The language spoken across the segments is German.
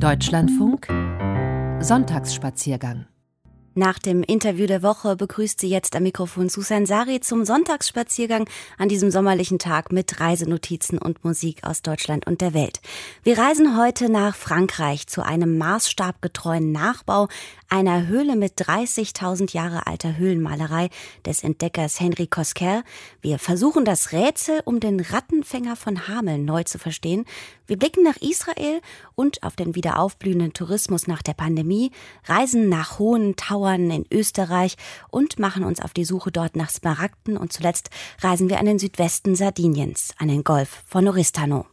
Deutschlandfunk Sonntagsspaziergang nach dem Interview der Woche begrüßt sie jetzt am Mikrofon Susan Sari zum Sonntagsspaziergang an diesem sommerlichen Tag mit Reisenotizen und Musik aus Deutschland und der Welt. Wir reisen heute nach Frankreich zu einem maßstabgetreuen Nachbau einer Höhle mit 30.000 Jahre alter Höhlenmalerei des Entdeckers Henri Cosquer. Wir versuchen das Rätsel um den Rattenfänger von Hameln neu zu verstehen. Wir blicken nach Israel und auf den wieder aufblühenden Tourismus nach der Pandemie, reisen nach Hohen Tauern in Österreich und machen uns auf die Suche dort nach Smaragden und zuletzt reisen wir an den Südwesten Sardiniens, an den Golf von Oristano.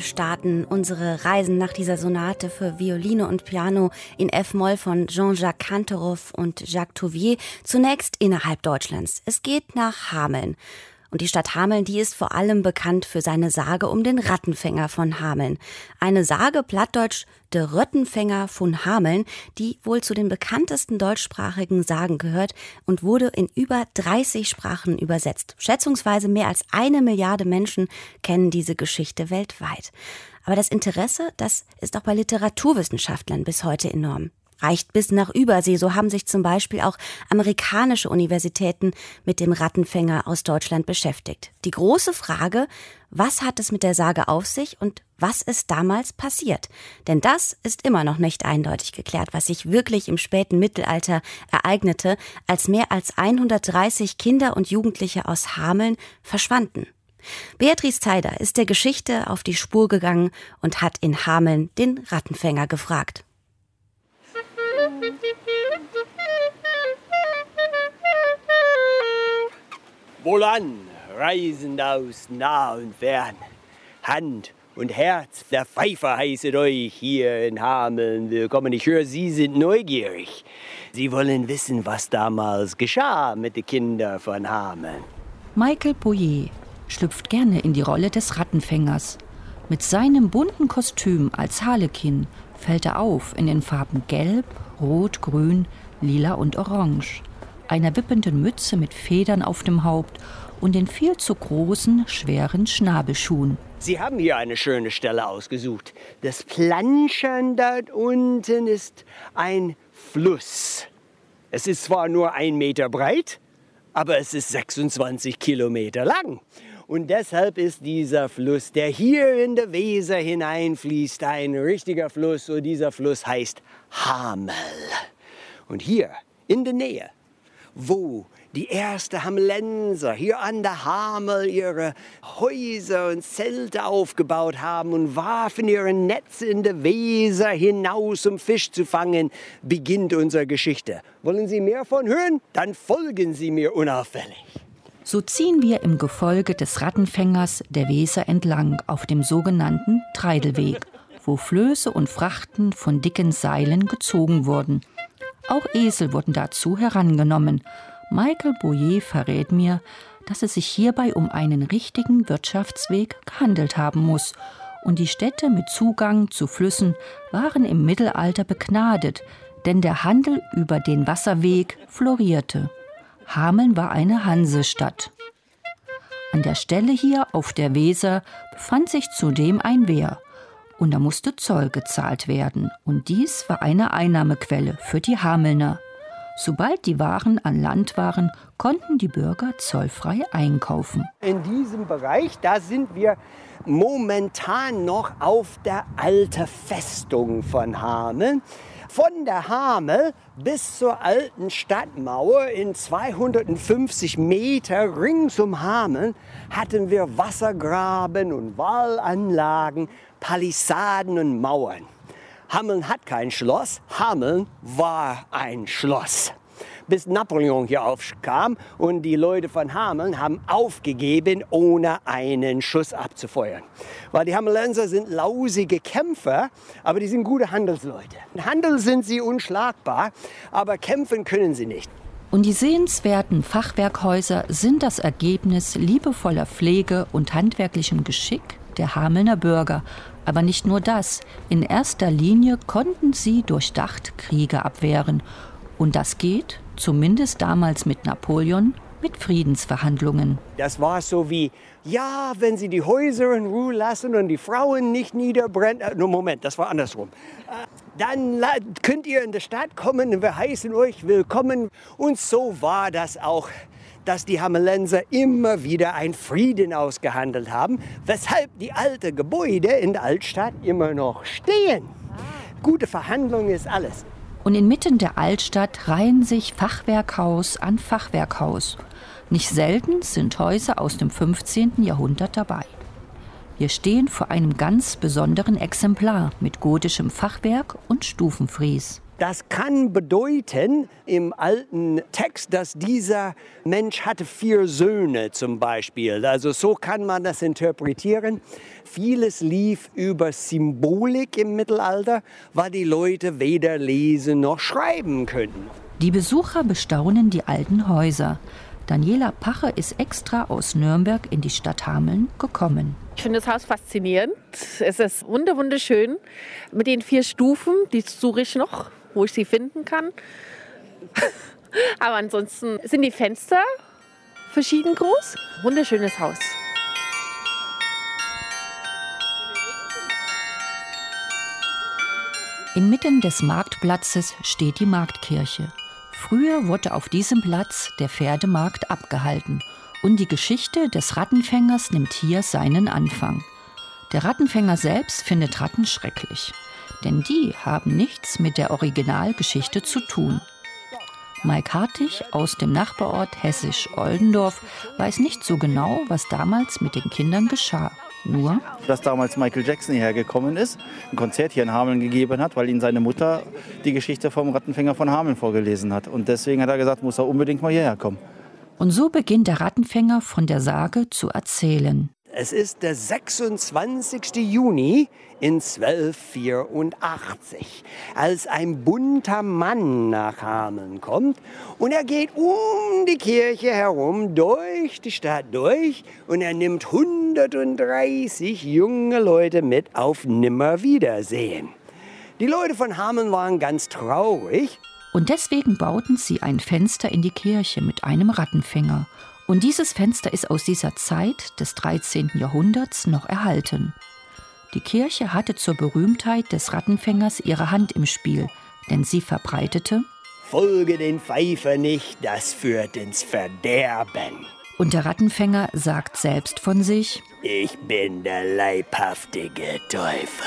Wir starten unsere Reisen nach dieser Sonate für Violine und Piano in F-Moll von Jean-Jacques Kantorov und Jacques Touvier zunächst innerhalb Deutschlands. Es geht nach Hameln. Und die Stadt Hameln, die ist vor allem bekannt für seine Sage um den Rattenfänger von Hameln. Eine Sage, plattdeutsch der Röttenfänger von Hameln, die wohl zu den bekanntesten deutschsprachigen Sagen gehört und wurde in über 30 Sprachen übersetzt. Schätzungsweise mehr als eine Milliarde Menschen kennen diese Geschichte weltweit. Aber das Interesse, das ist auch bei Literaturwissenschaftlern bis heute enorm. Reicht bis nach Übersee. So haben sich zum Beispiel auch amerikanische Universitäten mit dem Rattenfänger aus Deutschland beschäftigt. Die große Frage, was hat es mit der Sage auf sich und was ist damals passiert? Denn das ist immer noch nicht eindeutig geklärt, was sich wirklich im späten Mittelalter ereignete, als mehr als 130 Kinder und Jugendliche aus Hameln verschwanden. Beatrice Zeider ist der Geschichte auf die Spur gegangen und hat in Hameln den Rattenfänger gefragt. Wohlan, Reisende aus nah und fern. Hand und Herz der Pfeifer heißet euch hier in Hameln willkommen. Ich höre, Sie sind neugierig. Sie wollen wissen, was damals geschah mit den Kindern von Hameln. Michael Boyer schlüpft gerne in die Rolle des Rattenfängers. Mit seinem bunten Kostüm als Harlekin fällt er auf in den Farben Gelb, Rot, Grün, Lila und Orange einer wippenden Mütze mit Federn auf dem Haupt und den viel zu großen, schweren Schnabelschuhen. Sie haben hier eine schöne Stelle ausgesucht. Das Planschern dort unten ist ein Fluss. Es ist zwar nur ein Meter breit, aber es ist 26 Kilometer lang. Und deshalb ist dieser Fluss, der hier in der Weser hineinfließt, ein richtiger Fluss. Und dieser Fluss heißt Hamel. Und hier in der Nähe wo die ersten Hamlenser hier an der Hamel ihre Häuser und Zelte aufgebaut haben und warfen ihre Netze in der Weser hinaus, um Fisch zu fangen, beginnt unsere Geschichte. Wollen Sie mehr von hören? Dann folgen Sie mir unauffällig. So ziehen wir im Gefolge des Rattenfängers der Weser entlang auf dem sogenannten Treidelweg, wo Flöße und Frachten von dicken Seilen gezogen wurden. Auch Esel wurden dazu herangenommen. Michael Boyer verrät mir, dass es sich hierbei um einen richtigen Wirtschaftsweg gehandelt haben muss. Und die Städte mit Zugang zu Flüssen waren im Mittelalter begnadet, denn der Handel über den Wasserweg florierte. Hameln war eine Hansestadt. An der Stelle hier auf der Weser befand sich zudem ein Wehr und da musste Zoll gezahlt werden. Und dies war eine Einnahmequelle für die Hamelner. Sobald die Waren an Land waren, konnten die Bürger zollfrei einkaufen. In diesem Bereich, da sind wir momentan noch auf der alten Festung von Hameln. Von der Hamel bis zur alten Stadtmauer in 250 Meter rings um Hameln hatten wir Wassergraben und Wallanlagen, Palisaden und Mauern. Hameln hat kein Schloss, Hameln war ein Schloss bis Napoleon hier aufkam und die Leute von Hameln haben aufgegeben, ohne einen Schuss abzufeuern. Weil die Hamelenser sind lausige Kämpfer, aber die sind gute Handelsleute. In Handel sind sie unschlagbar, aber kämpfen können sie nicht. Und die sehenswerten Fachwerkhäuser sind das Ergebnis liebevoller Pflege und handwerklichem Geschick der Hamelner Bürger. Aber nicht nur das. In erster Linie konnten sie durchdacht Kriege abwehren. Und das geht, zumindest damals mit Napoleon, mit Friedensverhandlungen. Das war so wie, ja, wenn Sie die Häuser in Ruhe lassen und die Frauen nicht niederbrennen. Äh, no, Moment, das war andersrum. Äh, dann könnt ihr in die Stadt kommen und wir heißen euch willkommen. Und so war das auch, dass die Hamelenser immer wieder ein Frieden ausgehandelt haben, weshalb die alten Gebäude in der Altstadt immer noch stehen. Gute Verhandlung ist alles. Und inmitten der Altstadt reihen sich Fachwerkhaus an Fachwerkhaus. Nicht selten sind Häuser aus dem 15. Jahrhundert dabei. Wir stehen vor einem ganz besonderen Exemplar mit gotischem Fachwerk und Stufenfries. Das kann bedeuten im alten Text, dass dieser Mensch hatte vier Söhne zum Beispiel. Also so kann man das interpretieren. Vieles lief über Symbolik im Mittelalter, weil die Leute weder lesen noch schreiben können. Die Besucher bestaunen die alten Häuser. Daniela Pache ist extra aus Nürnberg in die Stadt Hameln gekommen. Ich finde das Haus faszinierend. Es ist wunderschön mit den vier Stufen, die suche ich noch wo ich sie finden kann. Aber ansonsten sind die Fenster verschieden groß. Wunderschönes Haus. Inmitten des Marktplatzes steht die Marktkirche. Früher wurde auf diesem Platz der Pferdemarkt abgehalten und die Geschichte des Rattenfängers nimmt hier seinen Anfang. Der Rattenfänger selbst findet Ratten schrecklich, denn die haben nichts mit der Originalgeschichte zu tun. Mike Hartig aus dem Nachbarort Hessisch-Oldendorf weiß nicht so genau, was damals mit den Kindern geschah. Nur, dass damals Michael Jackson hierher gekommen ist, ein Konzert hier in Hameln gegeben hat, weil ihm seine Mutter die Geschichte vom Rattenfänger von Hameln vorgelesen hat. Und deswegen hat er gesagt, muss er unbedingt mal hierher kommen. Und so beginnt der Rattenfänger von der Sage zu erzählen. Es ist der 26. Juni in 1284, als ein bunter Mann nach Hameln kommt und er geht um die Kirche herum, durch die Stadt durch und er nimmt 130 junge Leute mit auf Nimmerwiedersehen. Die Leute von Hameln waren ganz traurig. Und deswegen bauten sie ein Fenster in die Kirche mit einem Rattenfänger und dieses Fenster ist aus dieser Zeit des 13. Jahrhunderts noch erhalten. Die Kirche hatte zur Berühmtheit des Rattenfängers ihre Hand im Spiel, denn sie verbreitete Folge den Pfeifer nicht, das führt ins Verderben. Und der Rattenfänger sagt selbst von sich Ich bin der leibhaftige Teufel.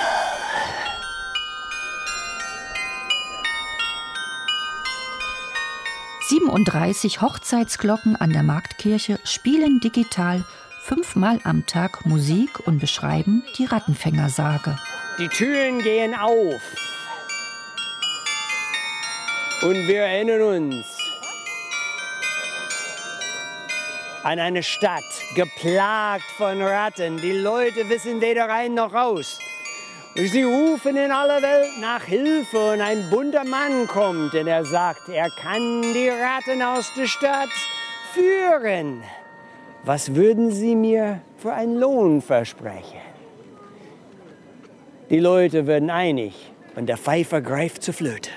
37 Hochzeitsglocken an der Marktkirche spielen digital fünfmal am Tag Musik und beschreiben die Rattenfängersage. Die Türen gehen auf. Und wir erinnern uns an eine Stadt, geplagt von Ratten. Die Leute wissen weder rein noch raus. Sie rufen in aller Welt nach Hilfe und ein bunter Mann kommt, denn er sagt, er kann die Ratten aus der Stadt führen. Was würden Sie mir für einen Lohn versprechen? Die Leute werden einig und der Pfeifer greift zur Flöte.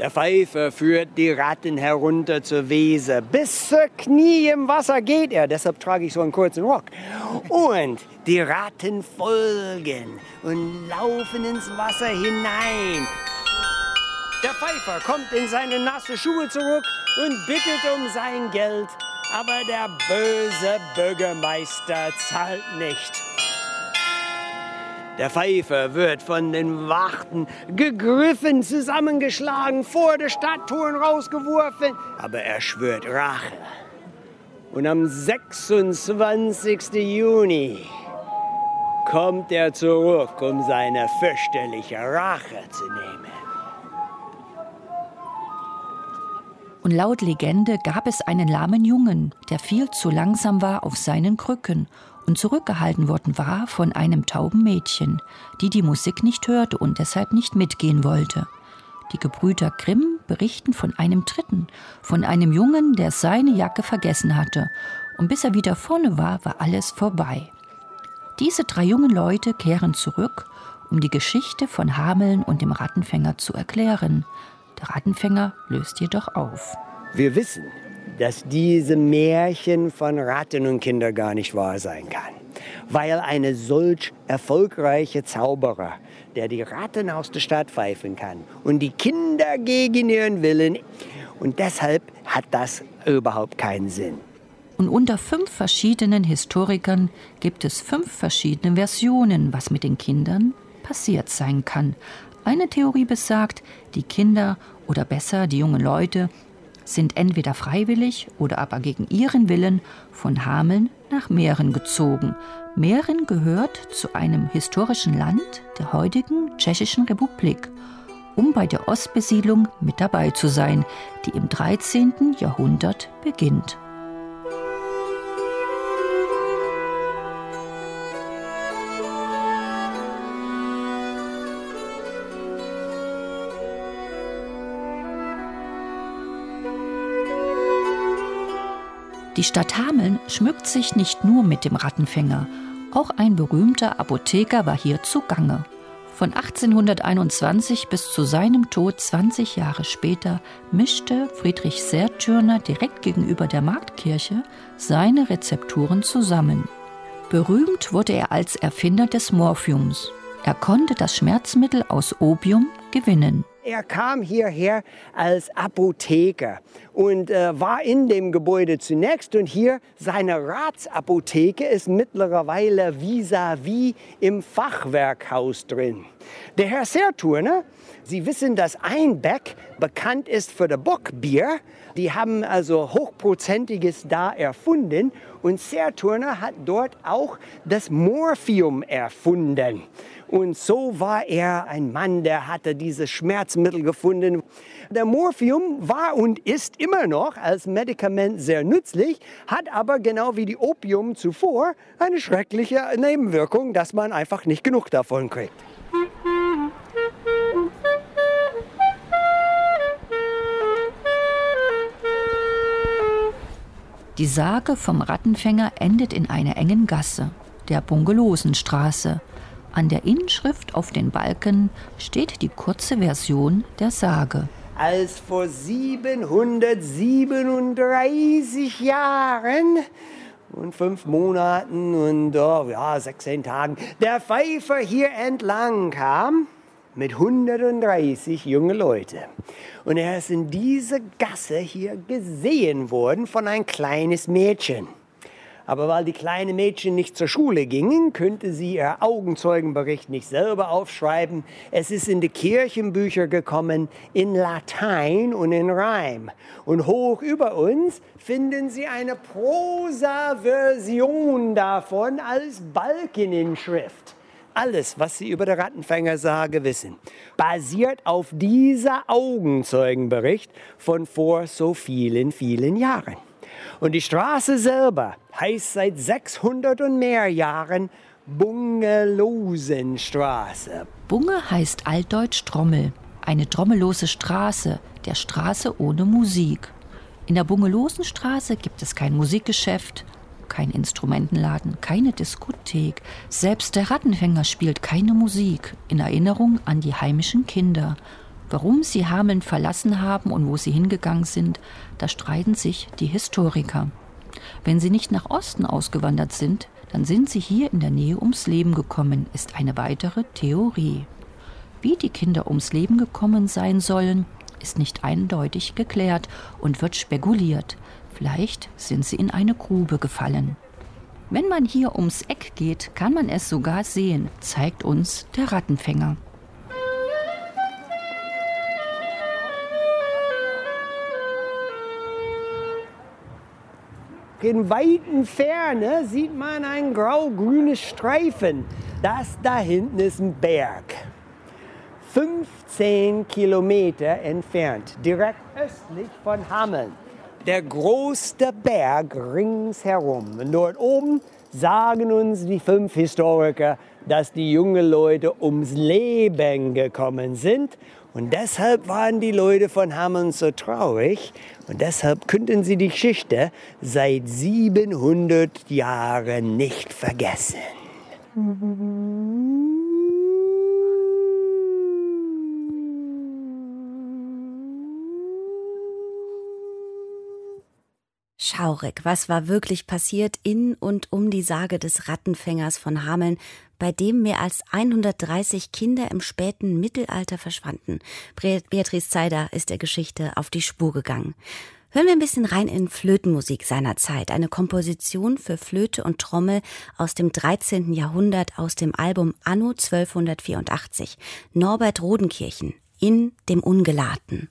Der Pfeifer führt die Ratten herunter zur Weser. Bis zur Knie im Wasser geht er. Deshalb trage ich so einen kurzen Rock. Und die Ratten folgen und laufen ins Wasser hinein. Der Pfeifer kommt in seine nasse Schuhe zurück und bittet um sein Geld. Aber der böse Bürgermeister zahlt nicht. Der Pfeifer wird von den Wachten gegriffen, zusammengeschlagen, vor der Stadttoren rausgeworfen. Aber er schwört Rache. Und am 26. Juni kommt er zurück, um seine fürchterliche Rache zu nehmen. Und laut Legende gab es einen lahmen Jungen, der viel zu langsam war auf seinen Krücken und zurückgehalten worden war von einem tauben Mädchen, die die Musik nicht hörte und deshalb nicht mitgehen wollte. Die Gebrüder Grimm berichten von einem Dritten, von einem Jungen, der seine Jacke vergessen hatte, und bis er wieder vorne war, war alles vorbei. Diese drei jungen Leute kehren zurück, um die Geschichte von Hameln und dem Rattenfänger zu erklären. Der Rattenfänger löst jedoch auf. Wir wissen, dass diese Märchen von Ratten und Kindern gar nicht wahr sein kann. Weil eine solch erfolgreiche Zauberer, der die Ratten aus der Stadt pfeifen kann und die Kinder gegen ihren Willen. Und deshalb hat das überhaupt keinen Sinn. Und unter fünf verschiedenen Historikern gibt es fünf verschiedene Versionen, was mit den Kindern passiert sein kann. Eine Theorie besagt, die Kinder oder besser die jungen Leute sind entweder freiwillig oder aber gegen ihren Willen von Hameln nach Mähren gezogen. Mähren gehört zu einem historischen Land der heutigen Tschechischen Republik, um bei der Ostbesiedlung mit dabei zu sein, die im 13. Jahrhundert beginnt. Die Stadt Hameln schmückt sich nicht nur mit dem Rattenfänger. Auch ein berühmter Apotheker war hier zugange. Von 1821 bis zu seinem Tod 20 Jahre später mischte Friedrich Sertürner direkt gegenüber der Marktkirche seine Rezepturen zusammen. Berühmt wurde er als Erfinder des Morphiums. Er konnte das Schmerzmittel aus Opium gewinnen. Er kam hierher als Apotheker und äh, war in dem Gebäude zunächst. Und hier seine Ratsapotheke ist mittlerweile vis-à-vis -vis im Fachwerkhaus drin. Der Herr Serturner, Sie wissen, dass Einbeck bekannt ist für das Bockbier. Die haben also hochprozentiges da erfunden. Und Serturner hat dort auch das Morphium erfunden. Und so war er ein Mann, der hatte dieses Schmerzmittel gefunden. Der Morphium war und ist immer noch als Medikament sehr nützlich, hat aber genau wie die Opium zuvor eine schreckliche Nebenwirkung, dass man einfach nicht genug davon kriegt. Die Sage vom Rattenfänger endet in einer engen Gasse, der Bungelosenstraße, an der Inschrift auf den Balken steht die kurze Version der Sage. Als vor 737 Jahren und fünf Monaten und oh, ja, 16 Tagen der Pfeifer hier entlang kam mit 130 junge Leute. Und er ist in diese Gasse hier gesehen worden von ein kleines Mädchen. Aber weil die kleinen Mädchen nicht zur Schule gingen, könnte sie ihr Augenzeugenbericht nicht selber aufschreiben. Es ist in die Kirchenbücher gekommen, in Latein und in Reim. Und hoch über uns finden Sie eine Prosa-Version davon als Balkeninschrift. Alles, was Sie über den Rattenfängersage wissen, basiert auf dieser Augenzeugenbericht von vor so vielen, vielen Jahren. Und die Straße selber heißt seit 600 und mehr Jahren Bungelosenstraße. Bunge heißt altdeutsch Trommel, eine trommellose Straße, der Straße ohne Musik. In der Bungelosenstraße gibt es kein Musikgeschäft, kein Instrumentenladen, keine Diskothek. Selbst der Rattenfänger spielt keine Musik in Erinnerung an die heimischen Kinder. Warum sie Hameln verlassen haben und wo sie hingegangen sind, da streiten sich die Historiker. Wenn sie nicht nach Osten ausgewandert sind, dann sind sie hier in der Nähe ums Leben gekommen, ist eine weitere Theorie. Wie die Kinder ums Leben gekommen sein sollen, ist nicht eindeutig geklärt und wird spekuliert. Vielleicht sind sie in eine Grube gefallen. Wenn man hier ums Eck geht, kann man es sogar sehen, zeigt uns der Rattenfänger. In weiten Ferne sieht man ein grau-grünes Streifen. Das da hinten ist ein Berg. 15 Kilometer entfernt, direkt östlich von Hameln. Der größte Berg ringsherum. Und dort oben sagen uns die fünf Historiker, dass die jungen Leute ums Leben gekommen sind und deshalb waren die Leute von Hameln so traurig und deshalb könnten sie die Geschichte seit 700 Jahren nicht vergessen. Schaurig, was war wirklich passiert in und um die Sage des Rattenfängers von Hameln, bei dem mehr als 130 Kinder im späten Mittelalter verschwanden. Beatrice Zeider ist der Geschichte auf die Spur gegangen. Hören wir ein bisschen rein in Flötenmusik seiner Zeit, eine Komposition für Flöte und Trommel aus dem 13. Jahrhundert aus dem Album Anno 1284, Norbert Rodenkirchen, in dem Ungelaten.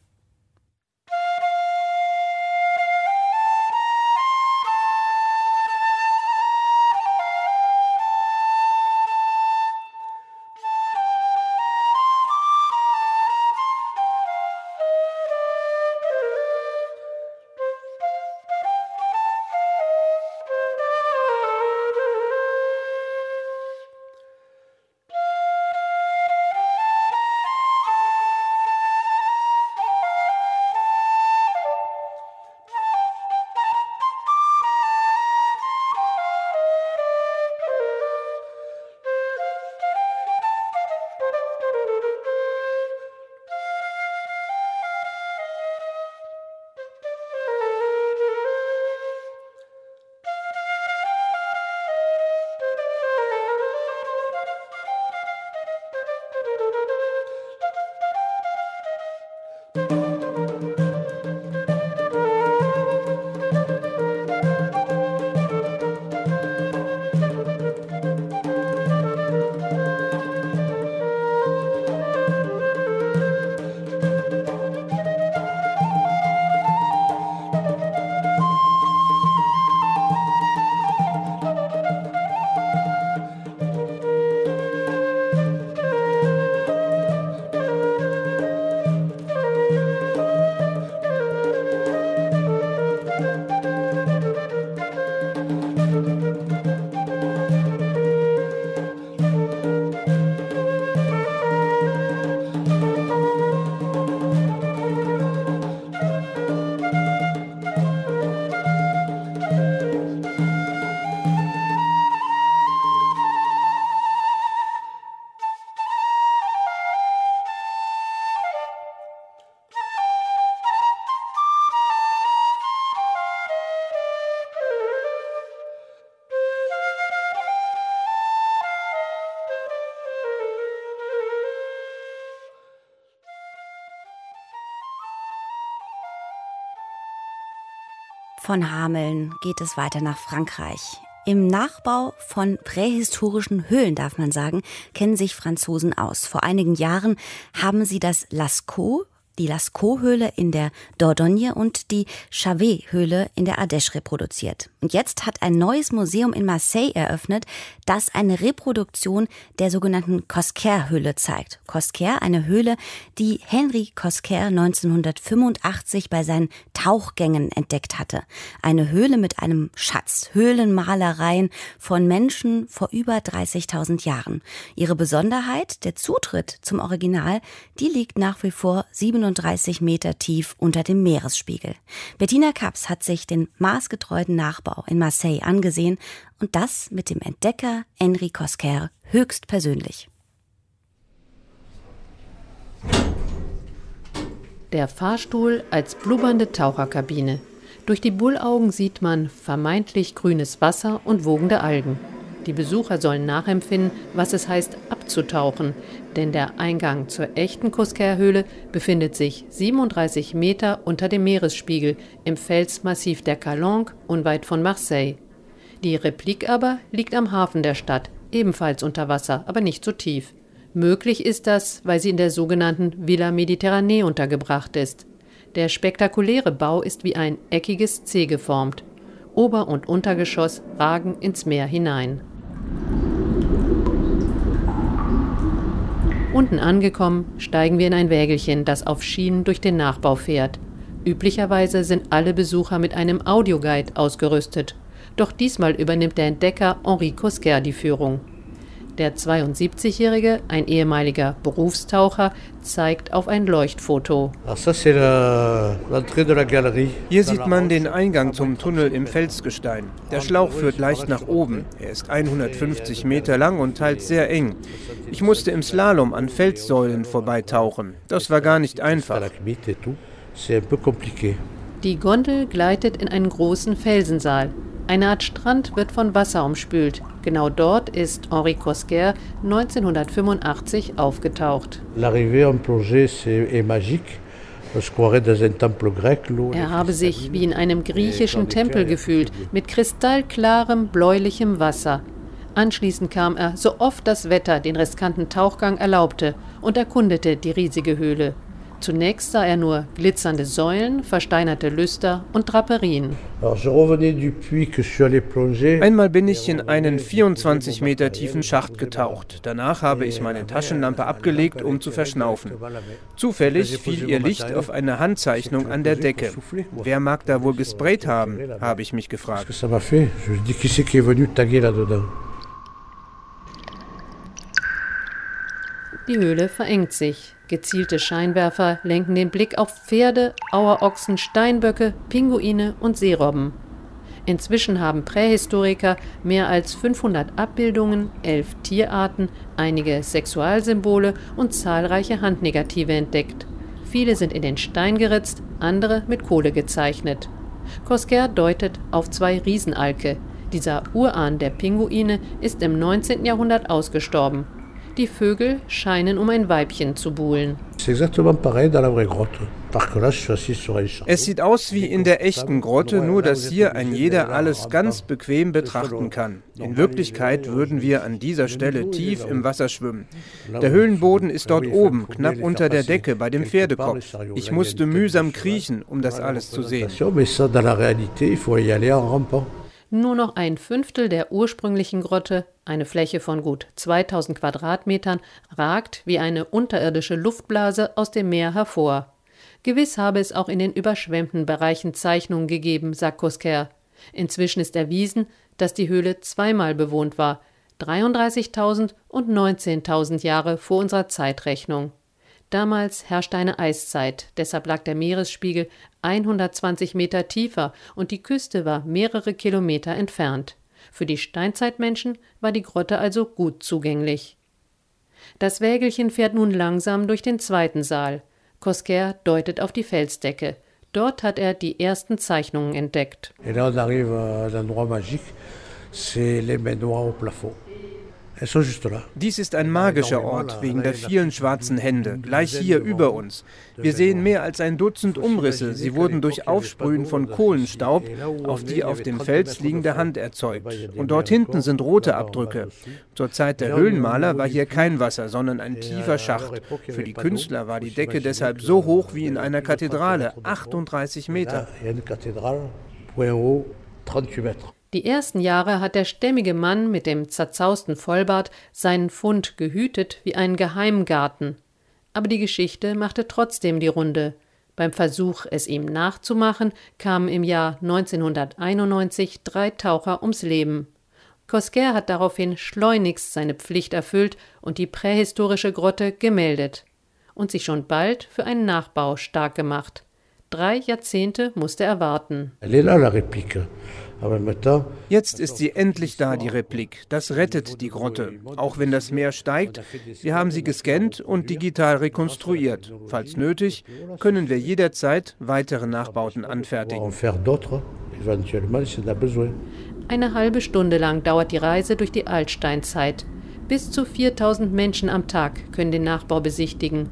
Von Hameln geht es weiter nach Frankreich. Im Nachbau von prähistorischen Höhlen, darf man sagen, kennen sich Franzosen aus. Vor einigen Jahren haben sie das Lascaux, die Lascaux-Höhle in der Dordogne und die Chavet-Höhle in der Ardèche reproduziert. Und jetzt hat ein neues Museum in Marseille eröffnet, das eine Reproduktion der sogenannten Cosquer-Höhle zeigt. Cosquer, eine Höhle, die Henri Cosquer 1985 bei seinen Tauchgängen entdeckt hatte. Eine Höhle mit einem Schatz, Höhlenmalereien von Menschen vor über 30.000 Jahren. Ihre Besonderheit, der Zutritt zum Original, die liegt nach wie vor 37 37 Meter tief unter dem Meeresspiegel. Bettina Kaps hat sich den maßgetreuen Nachbau in Marseille angesehen und das mit dem Entdecker Henri Cosquer höchstpersönlich. Der Fahrstuhl als blubbernde Taucherkabine. Durch die Bullaugen sieht man vermeintlich grünes Wasser und wogende Algen. Die Besucher sollen nachempfinden, was es heißt, abzutauchen, denn der Eingang zur echten Cosquer-Höhle befindet sich 37 Meter unter dem Meeresspiegel im Felsmassiv der Calanque unweit von Marseille. Die Replik aber liegt am Hafen der Stadt, ebenfalls unter Wasser, aber nicht so tief. Möglich ist das, weil sie in der sogenannten Villa Méditerranée untergebracht ist. Der spektakuläre Bau ist wie ein eckiges C geformt. Ober- und Untergeschoss ragen ins Meer hinein. Unten angekommen, steigen wir in ein Wägelchen, das auf Schienen durch den Nachbau fährt. Üblicherweise sind alle Besucher mit einem Audioguide ausgerüstet. Doch diesmal übernimmt der Entdecker Henri Cosquer die Führung. Der 72-Jährige, ein ehemaliger Berufstaucher, zeigt auf ein Leuchtfoto. Hier sieht man den Eingang zum Tunnel im Felsgestein. Der Schlauch führt leicht nach oben. Er ist 150 Meter lang und teils sehr eng. Ich musste im Slalom an Felssäulen vorbeitauchen. Das war gar nicht einfach. Die Gondel gleitet in einen großen Felsensaal. Eine Art Strand wird von Wasser umspült. Genau dort ist Henri Cosquer 1985 aufgetaucht. Er habe sich wie in einem griechischen Tempel gefühlt, mit kristallklarem bläulichem Wasser. Anschließend kam er, so oft das Wetter den riskanten Tauchgang erlaubte, und erkundete die riesige Höhle. Zunächst sah er nur glitzernde Säulen, versteinerte Lüster und Draperien. Einmal bin ich in einen 24 Meter tiefen Schacht getaucht. Danach habe ich meine Taschenlampe abgelegt, um zu verschnaufen. Zufällig fiel ihr Licht auf eine Handzeichnung an der Decke. Wer mag da wohl gesprayt haben, habe ich mich gefragt. Die Höhle verengt sich. Gezielte Scheinwerfer lenken den Blick auf Pferde, Auerochsen, Steinböcke, Pinguine und Seerobben. Inzwischen haben Prähistoriker mehr als 500 Abbildungen, elf Tierarten, einige Sexualsymbole und zahlreiche Handnegative entdeckt. Viele sind in den Stein geritzt, andere mit Kohle gezeichnet. Cosquer deutet auf zwei Riesenalke. Dieser Urahn der Pinguine ist im 19. Jahrhundert ausgestorben die Vögel scheinen um ein Weibchen zu buhlen. Es sieht aus wie in der echten Grotte, nur dass hier ein jeder alles ganz bequem betrachten kann. In Wirklichkeit würden wir an dieser Stelle tief im Wasser schwimmen. Der Höhlenboden ist dort oben, knapp unter der Decke bei dem Pferdekopf. Ich musste mühsam kriechen, um das alles zu sehen. Nur noch ein Fünftel der ursprünglichen Grotte, eine Fläche von gut 2000 Quadratmetern, ragt wie eine unterirdische Luftblase aus dem Meer hervor. Gewiss habe es auch in den überschwemmten Bereichen Zeichnungen gegeben, sagt Kosker. Inzwischen ist erwiesen, dass die Höhle zweimal bewohnt war, 33.000 und 19.000 Jahre vor unserer Zeitrechnung. Damals herrschte eine Eiszeit, deshalb lag der Meeresspiegel 120 Meter tiefer und die Küste war mehrere Kilometer entfernt. Für die Steinzeitmenschen war die Grotte also gut zugänglich. Das Wägelchen fährt nun langsam durch den zweiten Saal. Cosquer deutet auf die Felsdecke. Dort hat er die ersten Zeichnungen entdeckt. Et là, on arrive à l'endroit magique, c'est les Dies ist ein magischer Ort wegen der vielen schwarzen Hände, gleich hier über uns. Wir sehen mehr als ein Dutzend Umrisse. Sie wurden durch Aufsprühen von Kohlenstaub auf die auf dem Fels liegende Hand erzeugt. Und dort hinten sind rote Abdrücke. Zur Zeit der Höhlenmaler war hier kein Wasser, sondern ein tiefer Schacht. Für die Künstler war die Decke deshalb so hoch wie in einer Kathedrale, 38 Meter. Die ersten Jahre hat der stämmige Mann mit dem zerzausten Vollbart seinen Fund gehütet wie einen Geheimgarten. Aber die Geschichte machte trotzdem die Runde. Beim Versuch, es ihm nachzumachen, kamen im Jahr 1991 drei Taucher ums Leben. Cosquer hat daraufhin schleunigst seine Pflicht erfüllt und die prähistorische Grotte gemeldet und sich schon bald für einen Nachbau stark gemacht. Drei Jahrzehnte musste er warten. Jetzt ist sie endlich da, die Replik. Das rettet die Grotte. Auch wenn das Meer steigt, wir haben sie gescannt und digital rekonstruiert. Falls nötig, können wir jederzeit weitere Nachbauten anfertigen. Eine halbe Stunde lang dauert die Reise durch die Altsteinzeit. Bis zu 4000 Menschen am Tag können den Nachbau besichtigen.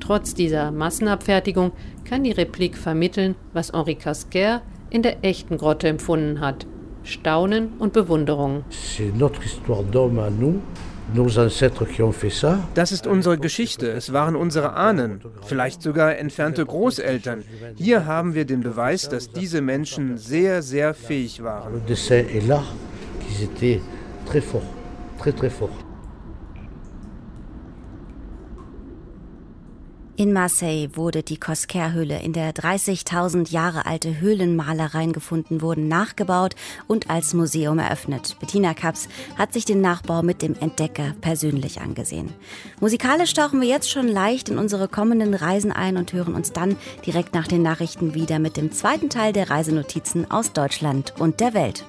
Trotz dieser Massenabfertigung kann die Replik vermitteln, was Henri Casquer in der echten Grotte empfunden hat. Staunen und Bewunderung. Das ist unsere Geschichte, es waren unsere Ahnen, vielleicht sogar entfernte Großeltern. Hier haben wir den Beweis, dass diese Menschen sehr, sehr fähig waren. In Marseille wurde die Cosquer-Höhle, in der 30.000 Jahre alte Höhlenmalereien gefunden wurden, nachgebaut und als Museum eröffnet. Bettina Kaps hat sich den Nachbau mit dem Entdecker persönlich angesehen. Musikalisch tauchen wir jetzt schon leicht in unsere kommenden Reisen ein und hören uns dann direkt nach den Nachrichten wieder mit dem zweiten Teil der Reisenotizen aus Deutschland und der Welt.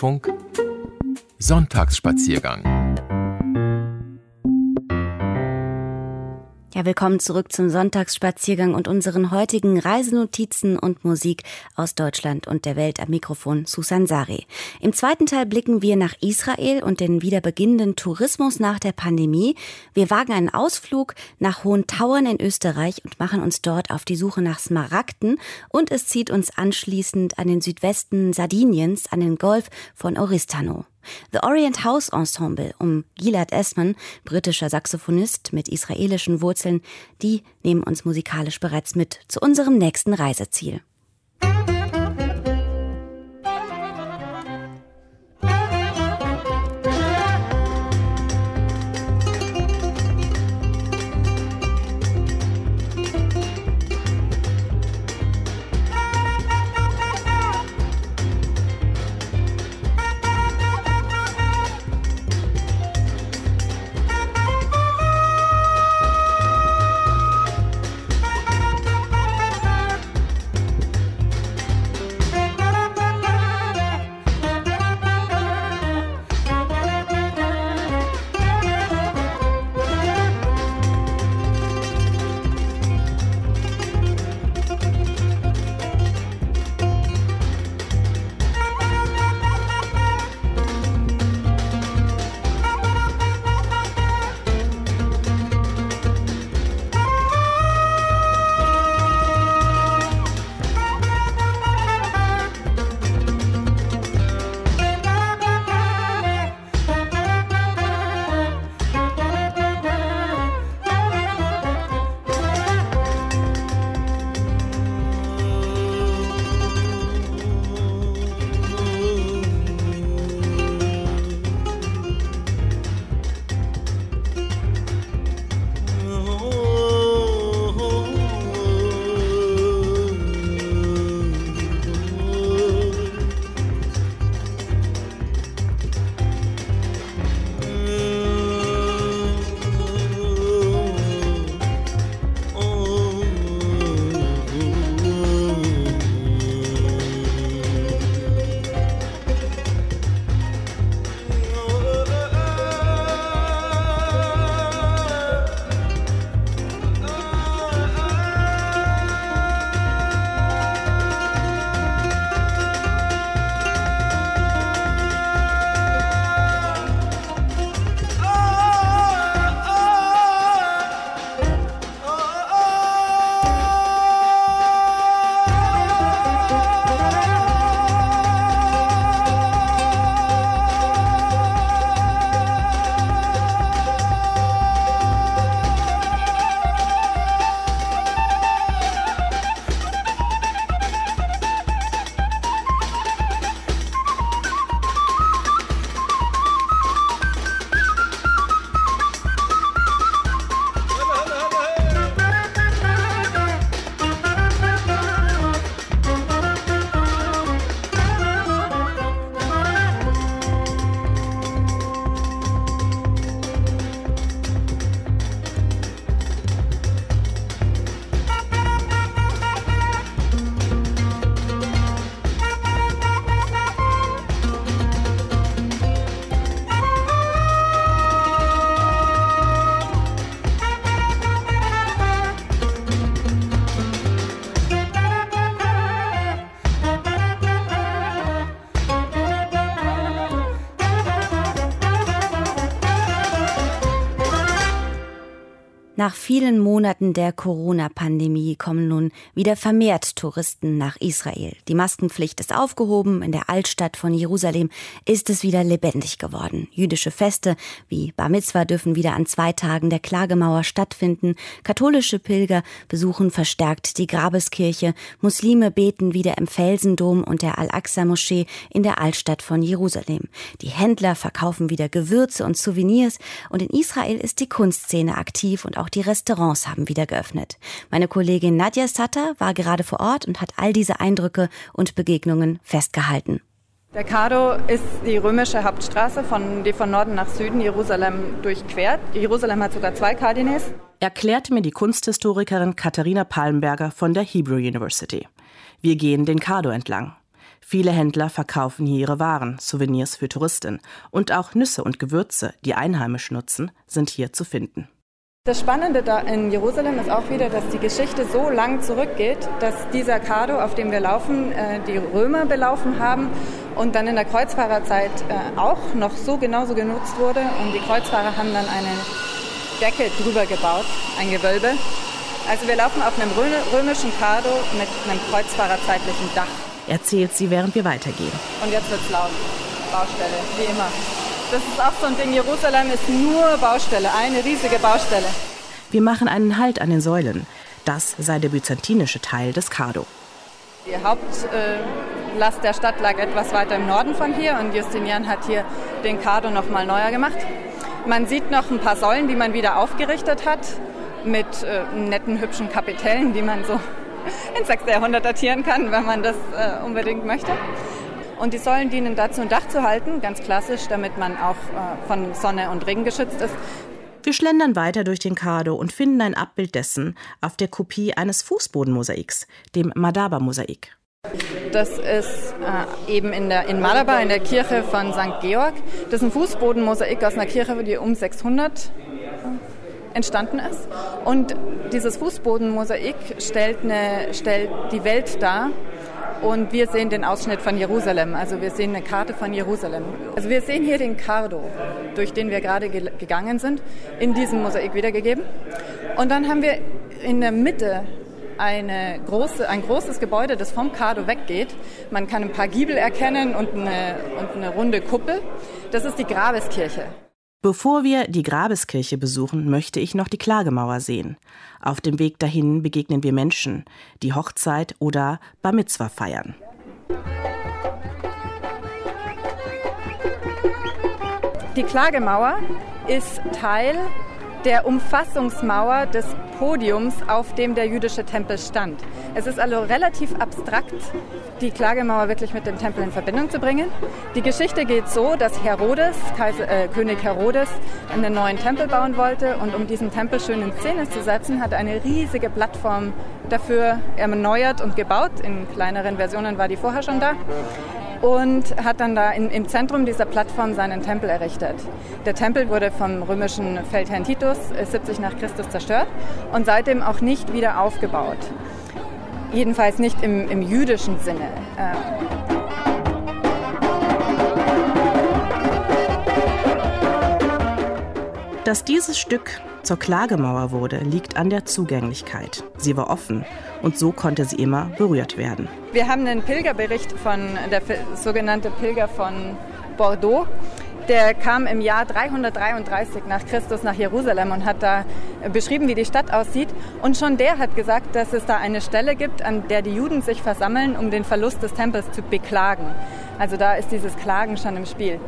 Deutschlandfunk Sonntagsspaziergang Ja, willkommen zurück zum Sonntagsspaziergang und unseren heutigen Reisenotizen und Musik aus Deutschland und der Welt am Mikrofon Susan Sari. Im zweiten Teil blicken wir nach Israel und den wieder beginnenden Tourismus nach der Pandemie. Wir wagen einen Ausflug nach Hohen Tauern in Österreich und machen uns dort auf die Suche nach Smaragden und es zieht uns anschließend an den Südwesten Sardiniens, an den Golf von Oristano. The Orient House Ensemble um Gilad Esman, britischer Saxophonist mit israelischen Wurzeln, die nehmen uns musikalisch bereits mit zu unserem nächsten Reiseziel. Nach vielen Monaten der Corona-Pandemie kommen nun wieder vermehrt Touristen nach Israel. Die Maskenpflicht ist aufgehoben. In der Altstadt von Jerusalem ist es wieder lebendig geworden. Jüdische Feste wie Bar Mitzvah dürfen wieder an zwei Tagen der Klagemauer stattfinden. Katholische Pilger besuchen verstärkt die Grabeskirche. Muslime beten wieder im Felsendom und der Al-Aqsa-Moschee in der Altstadt von Jerusalem. Die Händler verkaufen wieder Gewürze und Souvenirs. Und in Israel ist die Kunstszene aktiv und auch die Restaurants haben wieder geöffnet. Meine Kollegin Nadja Satter war gerade vor Ort und hat all diese Eindrücke und Begegnungen festgehalten. Der Kado ist die römische Hauptstraße, von, die von Norden nach Süden Jerusalem durchquert. Jerusalem hat sogar zwei Kardinäls. Erklärte mir die Kunsthistorikerin Katharina Pallenberger von der Hebrew University. Wir gehen den Kado entlang. Viele Händler verkaufen hier ihre Waren, Souvenirs für Touristen. Und auch Nüsse und Gewürze, die einheimisch nutzen, sind hier zu finden. Das Spannende da in Jerusalem ist auch wieder, dass die Geschichte so lang zurückgeht, dass dieser Kado, auf dem wir laufen, äh, die Römer belaufen haben und dann in der Kreuzfahrerzeit auch noch so genauso genutzt wurde. Und die Kreuzfahrer haben dann eine Decke drüber gebaut, ein Gewölbe. Also wir laufen auf einem römischen Kado mit einem kreuzfahrerzeitlichen Dach. Erzählt sie, während wir weitergehen. Und jetzt wird's laut. Baustelle, wie immer. Das ist auch so ein Ding. Jerusalem ist nur Baustelle, eine riesige Baustelle. Wir machen einen Halt an den Säulen. Das sei der byzantinische Teil des Kado. Die Hauptlast der Stadt lag etwas weiter im Norden von hier und Justinian hat hier den Kado noch mal neuer gemacht. Man sieht noch ein paar Säulen, die man wieder aufgerichtet hat mit äh, netten, hübschen Kapitellen, die man so ins 6. Jahrhundert datieren kann, wenn man das äh, unbedingt möchte. Und die Säulen dienen dazu, ein Dach zu halten, ganz klassisch, damit man auch äh, von Sonne und Regen geschützt ist. Wir schlendern weiter durch den Kado und finden ein Abbild dessen auf der Kopie eines Fußbodenmosaiks, dem Madaba-Mosaik. Das ist äh, eben in, der, in Malabar, in der Kirche von St. Georg. Das ist ein Fußbodenmosaik aus einer Kirche, die um 600 äh, entstanden ist. Und dieses Fußbodenmosaik stellt, eine, stellt die Welt dar und wir sehen den Ausschnitt von Jerusalem. Also wir sehen eine Karte von Jerusalem. Also wir sehen hier den Cardo, durch den wir gerade ge gegangen sind, in diesem Mosaik wiedergegeben. Und dann haben wir in der Mitte große, ein großes Gebäude, das vom Cardo weggeht. Man kann ein paar Giebel erkennen und eine, und eine runde Kuppel. Das ist die Grabeskirche. Bevor wir die Grabeskirche besuchen, möchte ich noch die Klagemauer sehen. Auf dem Weg dahin begegnen wir Menschen, die Hochzeit oder Bar Mitzwa feiern. Die Klagemauer ist Teil der Umfassungsmauer des Podiums, auf dem der jüdische Tempel stand. Es ist also relativ abstrakt, die Klagemauer wirklich mit dem Tempel in Verbindung zu bringen. Die Geschichte geht so, dass Herodes, Kaiser, äh, König Herodes, einen neuen Tempel bauen wollte und um diesen Tempel schön in Szene zu setzen, hat eine riesige Plattform dafür erneuert und gebaut. In kleineren Versionen war die vorher schon da und hat dann da in, im Zentrum dieser Plattform seinen Tempel errichtet. Der Tempel wurde vom römischen Feldherrn Titus 70 äh, nach Christus zerstört und seitdem auch nicht wieder aufgebaut. Jedenfalls nicht im, im jüdischen Sinne. Äh, Dass dieses Stück zur Klagemauer wurde, liegt an der Zugänglichkeit. Sie war offen und so konnte sie immer berührt werden. Wir haben einen Pilgerbericht von der sogenannte Pilger von Bordeaux. Der kam im Jahr 333 nach Christus nach Jerusalem und hat da beschrieben, wie die Stadt aussieht. Und schon der hat gesagt, dass es da eine Stelle gibt, an der die Juden sich versammeln, um den Verlust des Tempels zu beklagen. Also da ist dieses Klagen schon im Spiel.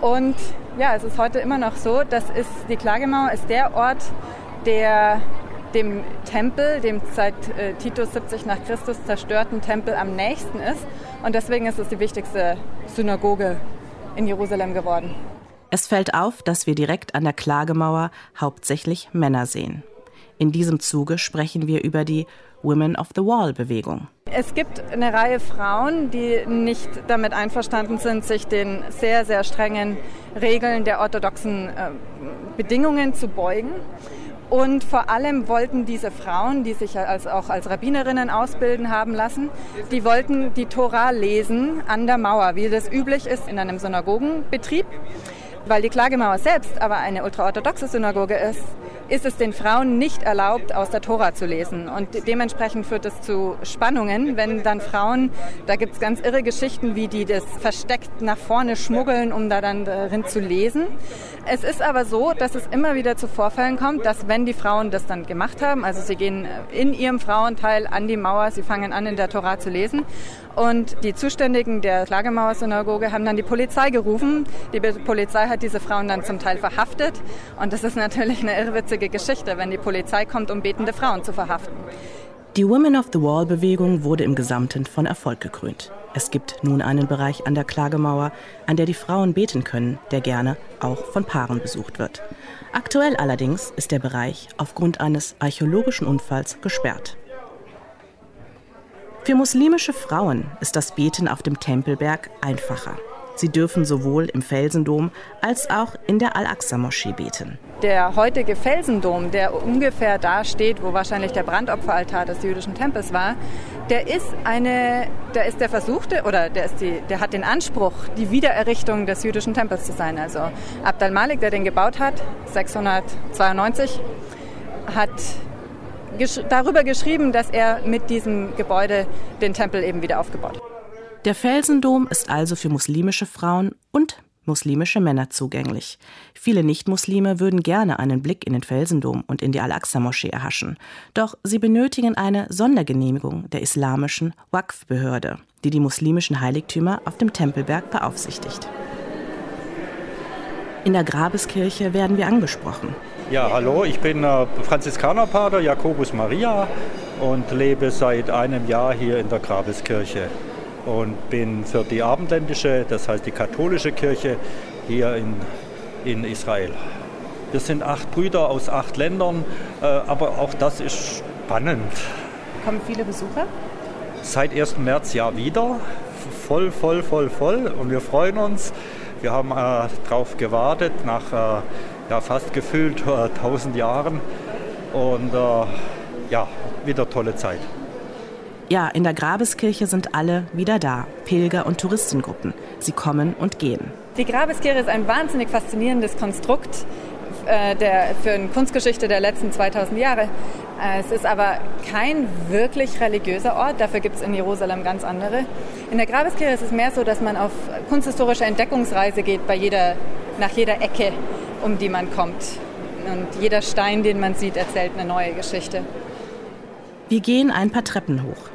Und ja, es ist heute immer noch so, dass ist, die Klagemauer ist der Ort, der dem Tempel, dem seit äh, Titus 70 nach Christus zerstörten Tempel am nächsten ist. Und deswegen ist es die wichtigste Synagoge in Jerusalem geworden. Es fällt auf, dass wir direkt an der Klagemauer hauptsächlich Männer sehen. In diesem Zuge sprechen wir über die Women of the Wall Bewegung. Es gibt eine Reihe Frauen, die nicht damit einverstanden sind, sich den sehr, sehr strengen Regeln der orthodoxen äh, Bedingungen zu beugen. Und vor allem wollten diese Frauen, die sich als, auch als Rabbinerinnen ausbilden haben lassen, die wollten die Tora lesen an der Mauer, wie das üblich ist in einem Synagogenbetrieb. Weil die Klagemauer selbst aber eine ultraorthodoxe Synagoge ist, ist es den Frauen nicht erlaubt, aus der Tora zu lesen. Und dementsprechend führt es zu Spannungen, wenn dann Frauen, da gibt es ganz irre Geschichten, wie die das versteckt nach vorne schmuggeln, um da dann drin zu lesen. Es ist aber so, dass es immer wieder zu Vorfällen kommt, dass wenn die Frauen das dann gemacht haben, also sie gehen in ihrem Frauenteil an die Mauer, sie fangen an in der Tora zu lesen und die Zuständigen der Klagemauer-Synagoge haben dann die Polizei gerufen. Die Polizei hat diese Frauen dann zum Teil verhaftet. Und das ist natürlich eine irrwitzige Geschichte, wenn die Polizei kommt, um betende Frauen zu verhaften. Die Women of the Wall-Bewegung wurde im Gesamten von Erfolg gekrönt. Es gibt nun einen Bereich an der Klagemauer, an der die Frauen beten können, der gerne auch von Paaren besucht wird. Aktuell allerdings ist der Bereich aufgrund eines archäologischen Unfalls gesperrt. Für muslimische Frauen ist das Beten auf dem Tempelberg einfacher. Sie dürfen sowohl im Felsendom als auch in der Al-Aqsa-Moschee beten. Der heutige Felsendom, der ungefähr da steht, wo wahrscheinlich der Brandopferaltar des jüdischen Tempels war, der ist eine, der ist der versuchte oder der ist die, der hat den Anspruch, die Wiedererrichtung des jüdischen Tempels zu sein. Also Abd al-Malik, der den gebaut hat, 692, hat gesch darüber geschrieben, dass er mit diesem Gebäude den Tempel eben wieder aufgebaut hat. Der Felsendom ist also für muslimische Frauen und muslimische Männer zugänglich. Viele Nichtmuslime würden gerne einen Blick in den Felsendom und in die Al-Aqsa-Moschee erhaschen. Doch sie benötigen eine Sondergenehmigung der islamischen Waqf-Behörde, die die muslimischen Heiligtümer auf dem Tempelberg beaufsichtigt. In der Grabeskirche werden wir angesprochen. Ja, hallo, ich bin äh, Franziskanerpater Jakobus Maria und lebe seit einem Jahr hier in der Grabeskirche und bin für die abendländische, das heißt die katholische Kirche hier in, in Israel. Wir sind acht Brüder aus acht Ländern, äh, aber auch das ist spannend. Kommen viele Besucher? Seit 1. März ja wieder. Voll, voll, voll, voll. Und wir freuen uns. Wir haben äh, darauf gewartet, nach äh, ja, fast gefühlt äh, 1000 Jahren. Und äh, ja, wieder tolle Zeit. Ja, in der Grabeskirche sind alle wieder da, Pilger und Touristengruppen. Sie kommen und gehen. Die Grabeskirche ist ein wahnsinnig faszinierendes Konstrukt äh, der, für eine Kunstgeschichte der letzten 2000 Jahre. Äh, es ist aber kein wirklich religiöser Ort, dafür gibt es in Jerusalem ganz andere. In der Grabeskirche ist es mehr so, dass man auf kunsthistorische Entdeckungsreise geht bei jeder, nach jeder Ecke, um die man kommt. Und jeder Stein, den man sieht, erzählt eine neue Geschichte. Wir gehen ein paar Treppen hoch.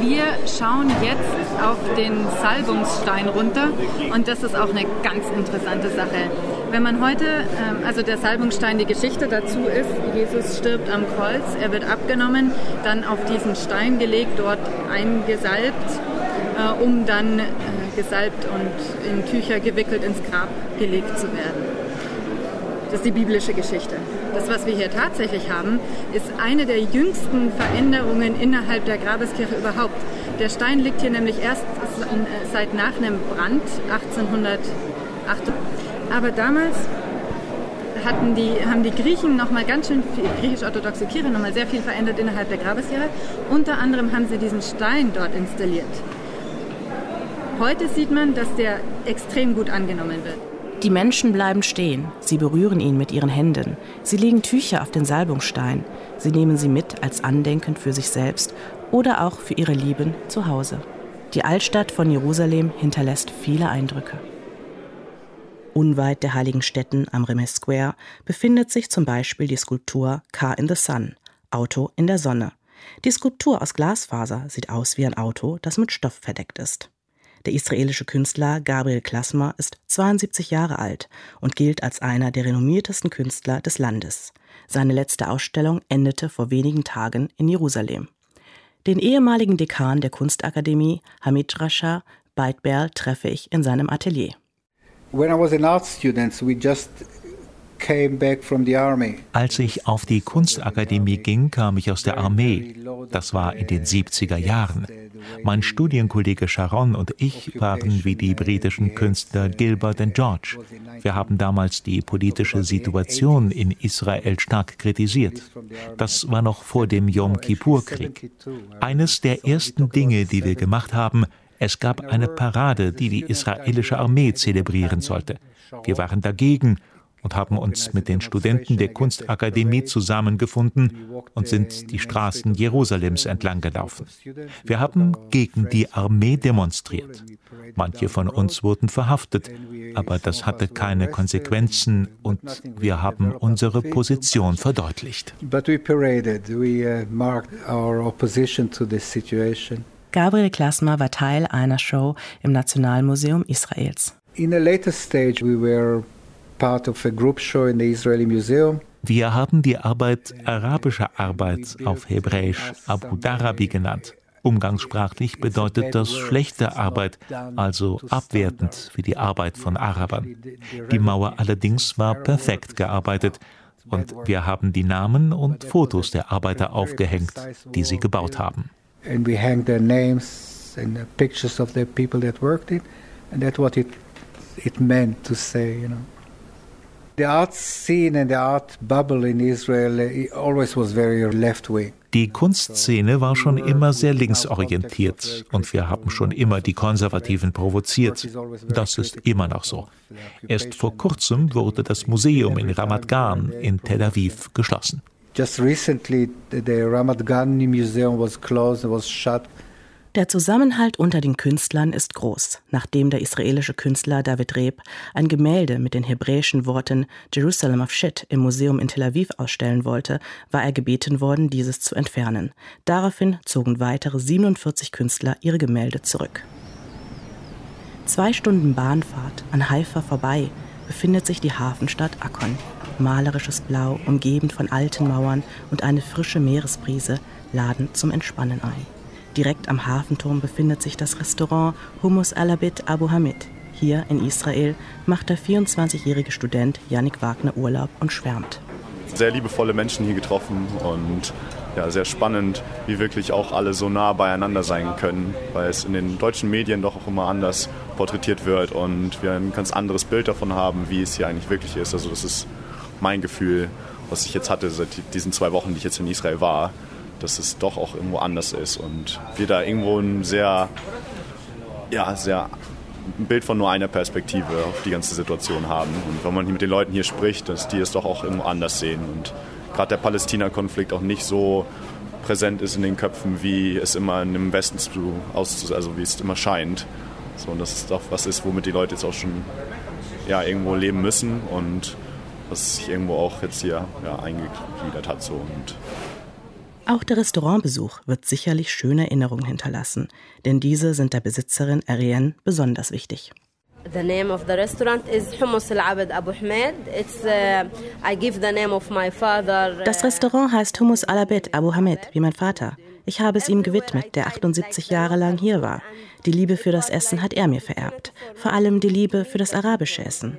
Wir schauen jetzt auf den Salbungsstein runter und das ist auch eine ganz interessante Sache. Wenn man heute, ähm, also der Salbungsstein, die Geschichte dazu ist, Jesus stirbt am Kreuz, er wird abgenommen, dann auf diesen Stein gelegt, dort eingesalbt, äh, um dann äh, gesalbt und in Tücher gewickelt ins Grab gelegt zu werden. Das ist die biblische Geschichte. Das, was wir hier tatsächlich haben, ist eine der jüngsten Veränderungen innerhalb der Grabeskirche überhaupt. Der Stein liegt hier nämlich erst seit nach einem Brand 1808. Aber damals hatten die, haben die Griechen noch mal ganz schön viel, griechisch-orthodoxe Kirche noch mal sehr viel verändert innerhalb der Grabeskirche. Unter anderem haben sie diesen Stein dort installiert. Heute sieht man, dass der extrem gut angenommen wird. Die Menschen bleiben stehen, sie berühren ihn mit ihren Händen, sie legen Tücher auf den Salbungsstein, sie nehmen sie mit als Andenken für sich selbst oder auch für ihre Lieben zu Hause. Die Altstadt von Jerusalem hinterlässt viele Eindrücke. Unweit der heiligen Stätten am Remes Square befindet sich zum Beispiel die Skulptur Car in the Sun, Auto in der Sonne. Die Skulptur aus Glasfaser sieht aus wie ein Auto, das mit Stoff verdeckt ist. Der israelische Künstler Gabriel Klasmer ist 72 Jahre alt und gilt als einer der renommiertesten Künstler des Landes. Seine letzte Ausstellung endete vor wenigen Tagen in Jerusalem. Den ehemaligen Dekan der Kunstakademie, Hamid Rasha Beitberl, treffe ich in seinem Atelier. When I was an art student, we just als ich auf die Kunstakademie ging, kam ich aus der Armee. Das war in den 70er Jahren. Mein Studienkollege Sharon und ich waren wie die britischen Künstler Gilbert und George. Wir haben damals die politische Situation in Israel stark kritisiert. Das war noch vor dem Yom Kippur-Krieg. Eines der ersten Dinge, die wir gemacht haben, es gab eine Parade, die die israelische Armee zelebrieren sollte. Wir waren dagegen und haben uns mit den Studenten der Kunstakademie zusammengefunden und sind die Straßen Jerusalems entlang gelaufen. Wir haben gegen die Armee demonstriert. Manche von uns wurden verhaftet, aber das hatte keine Konsequenzen und wir haben unsere Position verdeutlicht. Gabriel Klasmer war Teil einer Show im Nationalmuseum Israels. In a later stage we were part of a group show in the Israeli Museum. Wir haben die Arbeit arabische Arbeit auf Hebräisch Abu Darabi genannt. Umgangssprachlich bedeutet das schlechte Arbeit, also abwertend für die Arbeit von Arabern. Die Mauer allerdings war perfekt gearbeitet und wir haben die Namen und Fotos der Arbeiter aufgehängt, die sie gebaut haben. And we hang their names and the pictures of the people that worked it, and that's what it it meant to say, you know. The art scene and the art bubble in Israel always was very left wing. Die Kunstszene war schon immer sehr linksorientiert und wir haben schon immer die Konservativen provoziert. Das ist immer noch so. Erst vor kurzem wurde das Museum in Ramat Gan in Tel Aviv geschlossen. Just recently the Ramat Gan Museum was closed, was shut der Zusammenhalt unter den Künstlern ist groß. Nachdem der israelische Künstler David Reb ein Gemälde mit den hebräischen Worten Jerusalem of Shit im Museum in Tel Aviv ausstellen wollte, war er gebeten worden, dieses zu entfernen. Daraufhin zogen weitere 47 Künstler ihre Gemälde zurück. Zwei Stunden Bahnfahrt an Haifa vorbei befindet sich die Hafenstadt Akkon. Malerisches Blau, umgeben von alten Mauern und eine frische Meeresbrise laden zum Entspannen ein. Direkt am Hafenturm befindet sich das Restaurant Hummus Alabit Abu Hamid. Hier in Israel macht der 24-jährige Student Yannick Wagner Urlaub und schwärmt. Sehr liebevolle Menschen hier getroffen und ja, sehr spannend, wie wirklich auch alle so nah beieinander sein können, weil es in den deutschen Medien doch auch immer anders porträtiert wird und wir ein ganz anderes Bild davon haben, wie es hier eigentlich wirklich ist. Also das ist mein Gefühl, was ich jetzt hatte seit diesen zwei Wochen, die ich jetzt in Israel war, dass es doch auch irgendwo anders ist und wir da irgendwo ein sehr, ja, sehr ein Bild von nur einer Perspektive auf die ganze Situation haben. Und wenn man mit den Leuten hier spricht, dass die es doch auch irgendwo anders sehen und gerade der Palästina-Konflikt auch nicht so präsent ist in den Köpfen, wie es immer dem Westen zu, aus, also wie es immer scheint. So, und das ist doch was ist, womit die Leute jetzt auch schon ja, irgendwo leben müssen und was sich irgendwo auch jetzt hier ja, eingegliedert hat. So. Und auch der Restaurantbesuch wird sicherlich schöne Erinnerungen hinterlassen, denn diese sind der Besitzerin Ariane besonders wichtig. The name of the restaurant is Hummus Al-Abed Abu Hamed. It's uh, I give the name of my father. Uh, das Restaurant heißt Hummus Al-Abed Abu Hamed, wie mein Vater. Ich habe es ihm gewidmet, der 78 Jahre lang hier war. Die Liebe für das Essen hat er mir vererbt, vor allem die Liebe für das arabische Essen.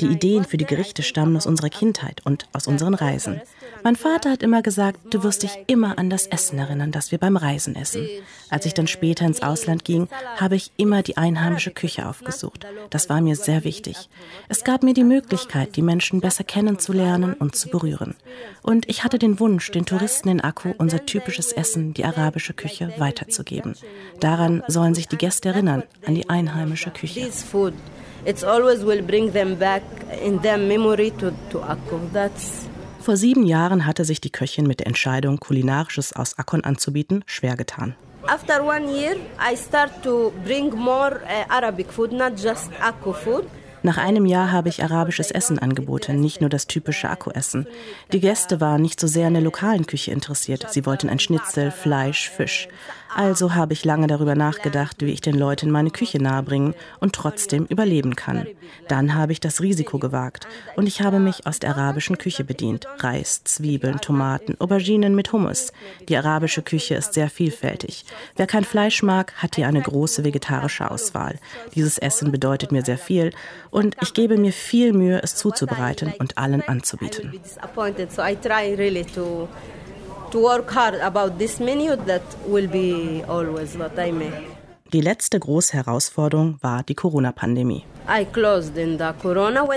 Die Ideen für die Gerichte stammen aus unserer Kindheit und aus unseren Reisen. Mein Vater hat immer gesagt, du wirst dich immer an das Essen erinnern, das wir beim Reisen essen. Als ich dann später ins Ausland ging, habe ich immer die einheimische Küche aufgesucht. Das war mir sehr wichtig. Es gab mir die Möglichkeit, die Menschen besser kennenzulernen und zu berühren. Und ich hatte den Wunsch, den Touristen in Akku unser typisches Essen, die arabische Küche, weiterzugeben. Daran sollen sich die Gäste erinnern, an die einheimische Küche it's always will bring them back in their memory to, to Akko. That's vor sieben Jahren hatte sich die Köchin mit der Entscheidung, Kulinarisches aus Akkon anzubieten, schwer getan. After one year, I start to bring more uh, Arabic food, not just Akko food. Nach einem Jahr habe ich arabisches Essen angeboten, nicht nur das typische Akku-Essen. Die Gäste waren nicht so sehr an der lokalen Küche interessiert. Sie wollten ein Schnitzel, Fleisch, Fisch. Also habe ich lange darüber nachgedacht, wie ich den Leuten meine Küche nahebringen und trotzdem überleben kann. Dann habe ich das Risiko gewagt und ich habe mich aus der arabischen Küche bedient. Reis, Zwiebeln, Tomaten, Auberginen mit Hummus. Die arabische Küche ist sehr vielfältig. Wer kein Fleisch mag, hat hier eine große vegetarische Auswahl. Dieses Essen bedeutet mir sehr viel und ich gebe mir viel Mühe, es zuzubereiten und allen anzubieten to work hard about this menu that will be always what I make. Die letzte große Herausforderung war die Corona-Pandemie.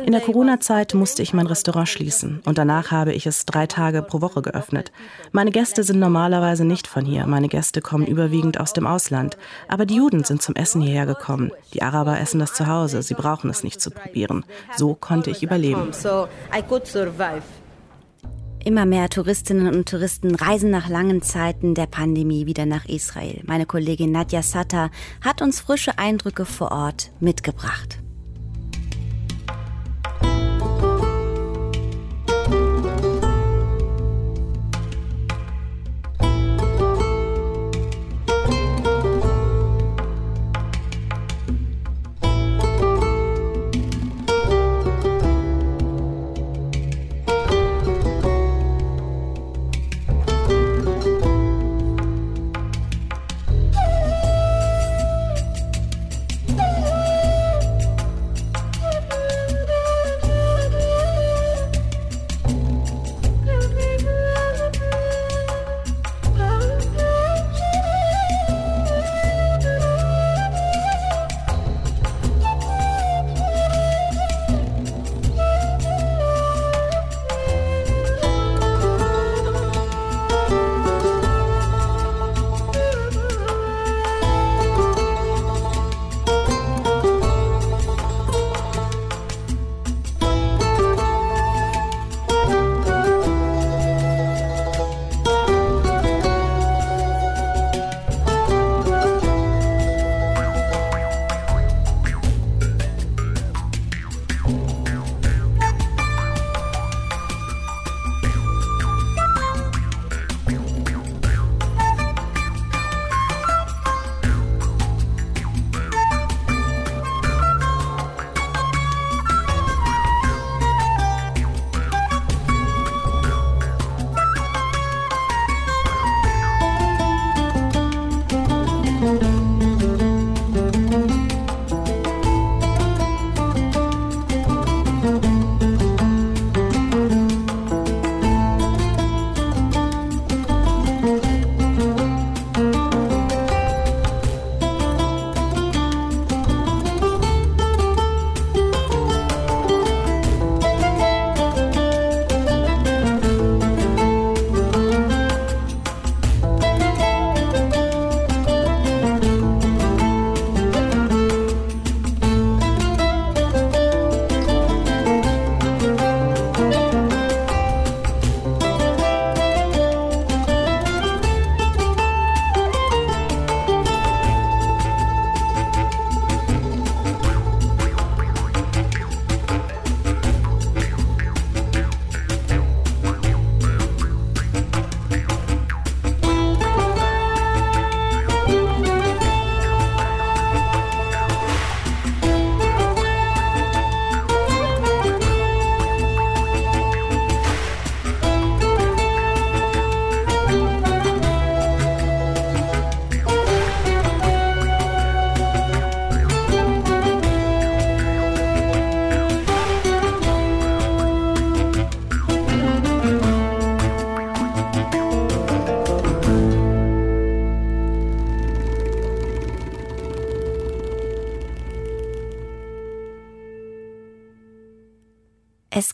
In der Corona-Zeit musste ich mein Restaurant schließen und danach habe ich es drei Tage pro Woche geöffnet. Meine Gäste sind normalerweise nicht von hier. Meine Gäste kommen überwiegend aus dem Ausland. Aber die Juden sind zum Essen hierher gekommen. Die Araber essen das zu Hause. Sie brauchen es nicht zu probieren. So konnte ich überleben. Immer mehr Touristinnen und Touristen reisen nach langen Zeiten der Pandemie wieder nach Israel. Meine Kollegin Nadja Satter hat uns frische Eindrücke vor Ort mitgebracht.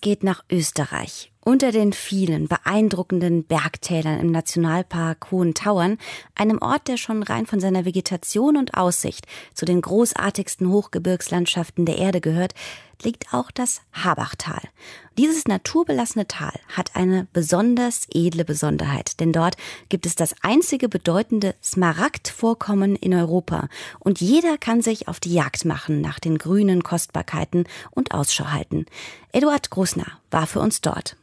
Geht nach Österreich. Unter den vielen beeindruckenden Bergtälern im Nationalpark Hohen Tauern, einem Ort, der schon rein von seiner Vegetation und Aussicht zu den großartigsten Hochgebirgslandschaften der Erde gehört, liegt auch das Habachtal. Dieses naturbelassene Tal hat eine besonders edle Besonderheit, denn dort gibt es das einzige bedeutende Smaragdvorkommen in Europa und jeder kann sich auf die Jagd machen nach den grünen Kostbarkeiten und Ausschau halten. Eduard Grusner war für uns dort.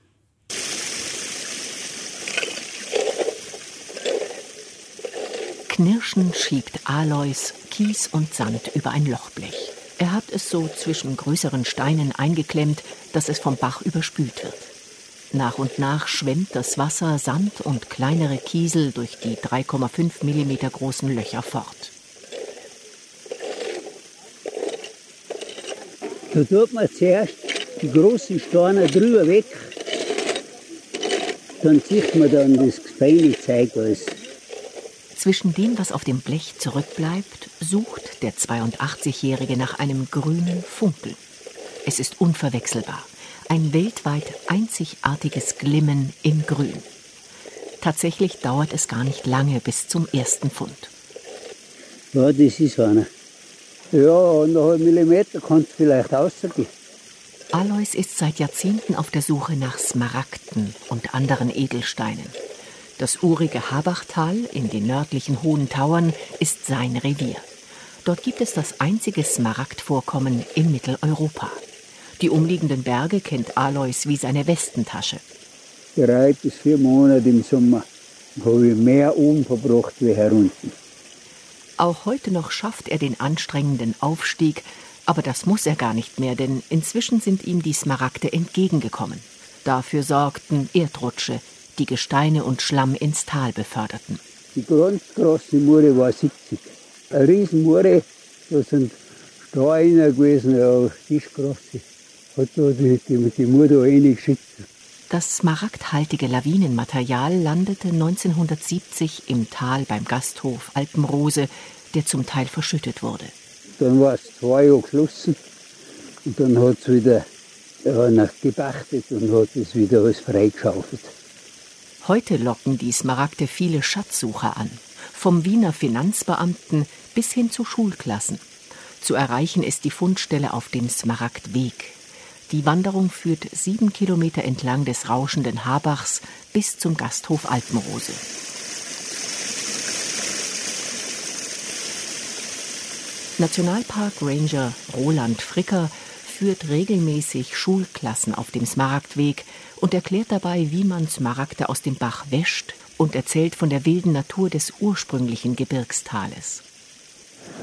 Knirschend schiebt Alois Kies und Sand über ein Lochblech. Er hat es so zwischen größeren Steinen eingeklemmt, dass es vom Bach überspült wird. Nach und nach schwemmt das Wasser Sand und kleinere Kiesel durch die 3,5 mm großen Löcher fort. Da tut man zuerst die großen Steine drüber weg, dann sieht man dann das feine Zeug alles. Zwischen dem, was auf dem Blech zurückbleibt, sucht der 82-Jährige nach einem grünen Funkel. Es ist unverwechselbar. Ein weltweit einzigartiges Glimmen in Grün. Tatsächlich dauert es gar nicht lange bis zum ersten Fund. Ja, das ist einer. Ja, anderthalb Millimeter kann es vielleicht rausgehen. Alois ist seit Jahrzehnten auf der Suche nach Smaragden und anderen Edelsteinen. Das urige Habachtal in den nördlichen Hohen Tauern ist sein Revier. Dort gibt es das einzige Smaragdvorkommen in Mitteleuropa. Die umliegenden Berge kennt Alois wie seine Westentasche. Drei bis vier Monate im Sommer habe ich mehr oben verbracht wie herunten. Auch heute noch schafft er den anstrengenden Aufstieg, aber das muss er gar nicht mehr, denn inzwischen sind ihm die Smaragde entgegengekommen. Dafür sorgten Erdrutsche, die Gesteine und Schlamm ins Tal beförderten. Die ganz große Mure war 70. Eine Riesenmure, da sind Steine gewesen, ja, Tischgroße. Hat da die, die, die Mure da reingeschickt. Das smaragdhaltige Lawinenmaterial landete 1970 im Tal beim Gasthof Alpenrose, der zum Teil verschüttet wurde. Dann war es zwei Jahre geschlossen und dann hat es wieder ja, gebachtet und hat es wieder alles freigeschaufelt. Heute locken die Smaragde viele Schatzsucher an, vom Wiener Finanzbeamten bis hin zu Schulklassen. Zu erreichen ist die Fundstelle auf dem Smaragdweg, die Wanderung führt sieben Kilometer entlang des rauschenden Habachs bis zum Gasthof Alpenrose. Nationalpark Ranger Roland Fricker führt regelmäßig Schulklassen auf dem Smaragdweg und erklärt dabei, wie man Smaragde aus dem Bach wäscht und erzählt von der wilden Natur des ursprünglichen Gebirgstales.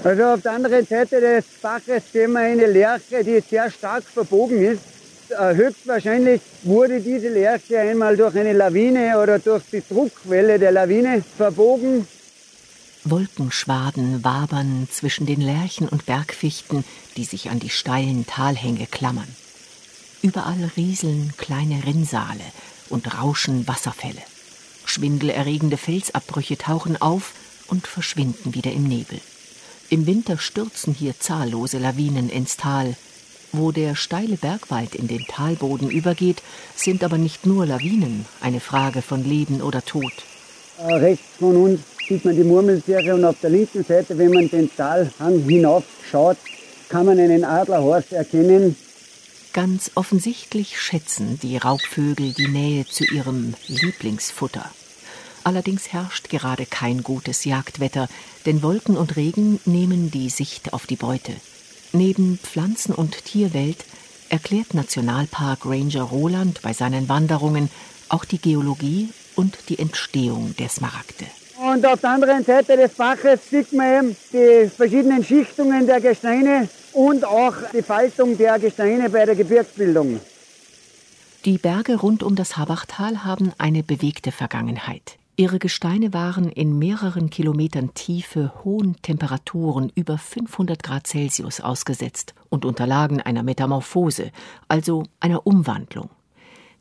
Also auf der anderen Seite des Baches sehen wir eine Lerche, die sehr stark verbogen ist. Äh, höchstwahrscheinlich wurde diese Lerche einmal durch eine Lawine oder durch die Druckwelle der Lawine verbogen. Wolkenschwaden wabern zwischen den Lärchen und Bergfichten, die sich an die steilen Talhänge klammern. Überall rieseln kleine Rinnsale und rauschen Wasserfälle. Schwindelerregende Felsabbrüche tauchen auf und verschwinden wieder im Nebel. Im Winter stürzen hier zahllose Lawinen ins Tal. Wo der steile Bergwald in den Talboden übergeht, sind aber nicht nur Lawinen eine Frage von Leben oder Tod. Äh, rechts von uns sieht man die Murmeltiere und auf der linken Seite, wenn man den Talhang hinauf schaut, kann man einen Adlerhorst erkennen. Ganz offensichtlich schätzen die Raubvögel die Nähe zu ihrem Lieblingsfutter. Allerdings herrscht gerade kein gutes Jagdwetter, denn Wolken und Regen nehmen die Sicht auf die Beute. Neben Pflanzen- und Tierwelt erklärt Nationalpark Ranger Roland bei seinen Wanderungen auch die Geologie und die Entstehung der Smaragde. Und auf der anderen Seite des Baches sieht man eben die verschiedenen Schichtungen der Gesteine und auch die Faltung der Gesteine bei der Gebirgsbildung. Die Berge rund um das Habachtal haben eine bewegte Vergangenheit. Ihre Gesteine waren in mehreren Kilometern Tiefe hohen Temperaturen über 500 Grad Celsius ausgesetzt und unterlagen einer Metamorphose, also einer Umwandlung.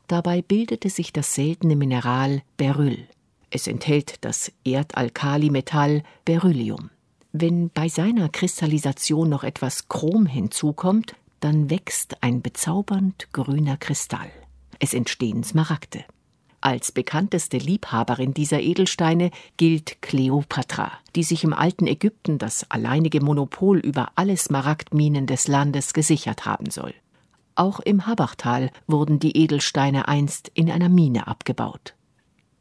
Dabei bildete sich das seltene Mineral Beryl. Es enthält das Erdalkalimetall Beryllium. Wenn bei seiner Kristallisation noch etwas Chrom hinzukommt, dann wächst ein bezaubernd grüner Kristall. Es entstehen Smaragde. Als bekannteste Liebhaberin dieser Edelsteine gilt Kleopatra, die sich im alten Ägypten das alleinige Monopol über alle Smaragdminen des Landes gesichert haben soll. Auch im Habachtal wurden die Edelsteine einst in einer Mine abgebaut.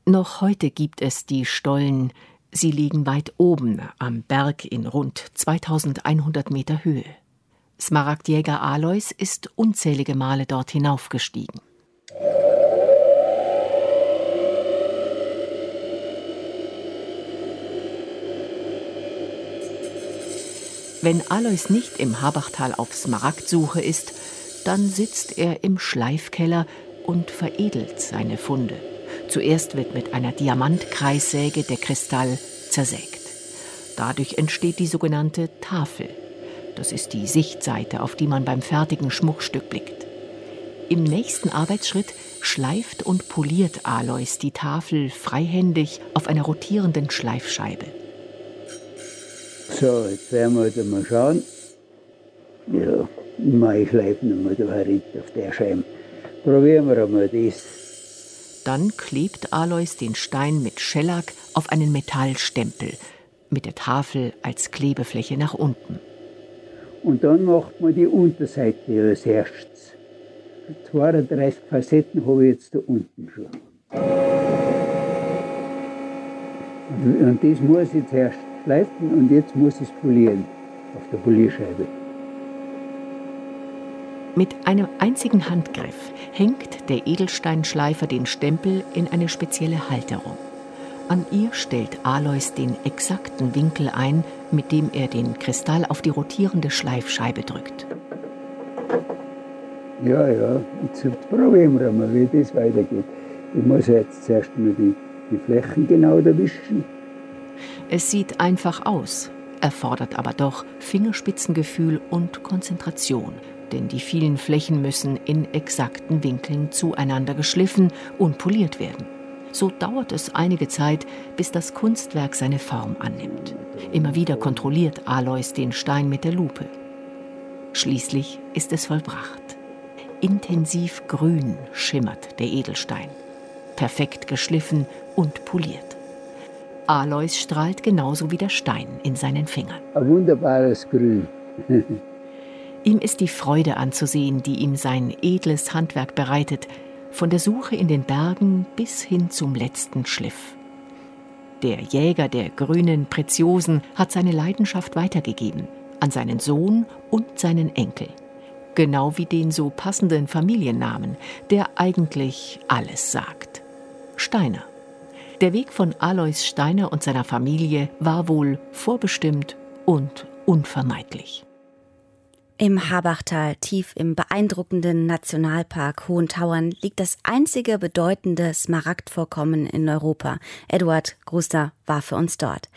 Noch heute gibt es die Stollen, sie liegen weit oben am Berg in rund 2100 Meter Höhe. Smaragdjäger Alois ist unzählige Male dort hinaufgestiegen. Wenn Alois nicht im Habachtal auf Smaragdsuche ist, dann sitzt er im Schleifkeller und veredelt seine Funde. Zuerst wird mit einer Diamantkreissäge der Kristall zersägt. Dadurch entsteht die sogenannte Tafel. Das ist die Sichtseite, auf die man beim fertigen Schmuckstück blickt. Im nächsten Arbeitsschritt schleift und poliert Alois die Tafel freihändig auf einer rotierenden Schleifscheibe. So, jetzt werden wir halt mal schauen. Ja, mal schleifen wir da herin auf der Scheibe. Probieren wir einmal das. Dann klebt Alois den Stein mit Schellack auf einen Metallstempel, mit der Tafel als Klebefläche nach unten. Und dann macht man die Unterseite als erstes. 32 Facetten habe ich jetzt da unten schon. Und das muss ich zuerst schleifen und jetzt muss ich es polieren auf der Polierscheibe. Mit einem einzigen Handgriff hängt der Edelsteinschleifer den Stempel in eine spezielle Halterung. An ihr stellt Alois den exakten Winkel ein, mit dem er den Kristall auf die rotierende Schleifscheibe drückt. Ja, ja, jetzt probieren wir mal, wie das weitergeht. Ich muss jetzt zuerst mal die, die Flächen genau erwischen. Es sieht einfach aus, erfordert aber doch Fingerspitzengefühl und Konzentration, denn die vielen Flächen müssen in exakten Winkeln zueinander geschliffen und poliert werden. So dauert es einige Zeit, bis das Kunstwerk seine Form annimmt. Immer wieder kontrolliert Alois den Stein mit der Lupe. Schließlich ist es vollbracht. Intensiv grün schimmert der Edelstein. Perfekt geschliffen und poliert. Alois strahlt genauso wie der Stein in seinen Fingern. Ein wunderbares Grün. ihm ist die Freude anzusehen, die ihm sein edles Handwerk bereitet, von der Suche in den Bergen bis hin zum letzten Schliff. Der Jäger der grünen Preziosen hat seine Leidenschaft weitergegeben an seinen Sohn und seinen Enkel. Genau wie den so passenden Familiennamen, der eigentlich alles sagt. Steiner. Der Weg von Alois Steiner und seiner Familie war wohl vorbestimmt und unvermeidlich. Im Habachtal, tief im beeindruckenden Nationalpark Hohen Tauern, liegt das einzige bedeutende Smaragdvorkommen in Europa. Eduard Gruster war für uns dort.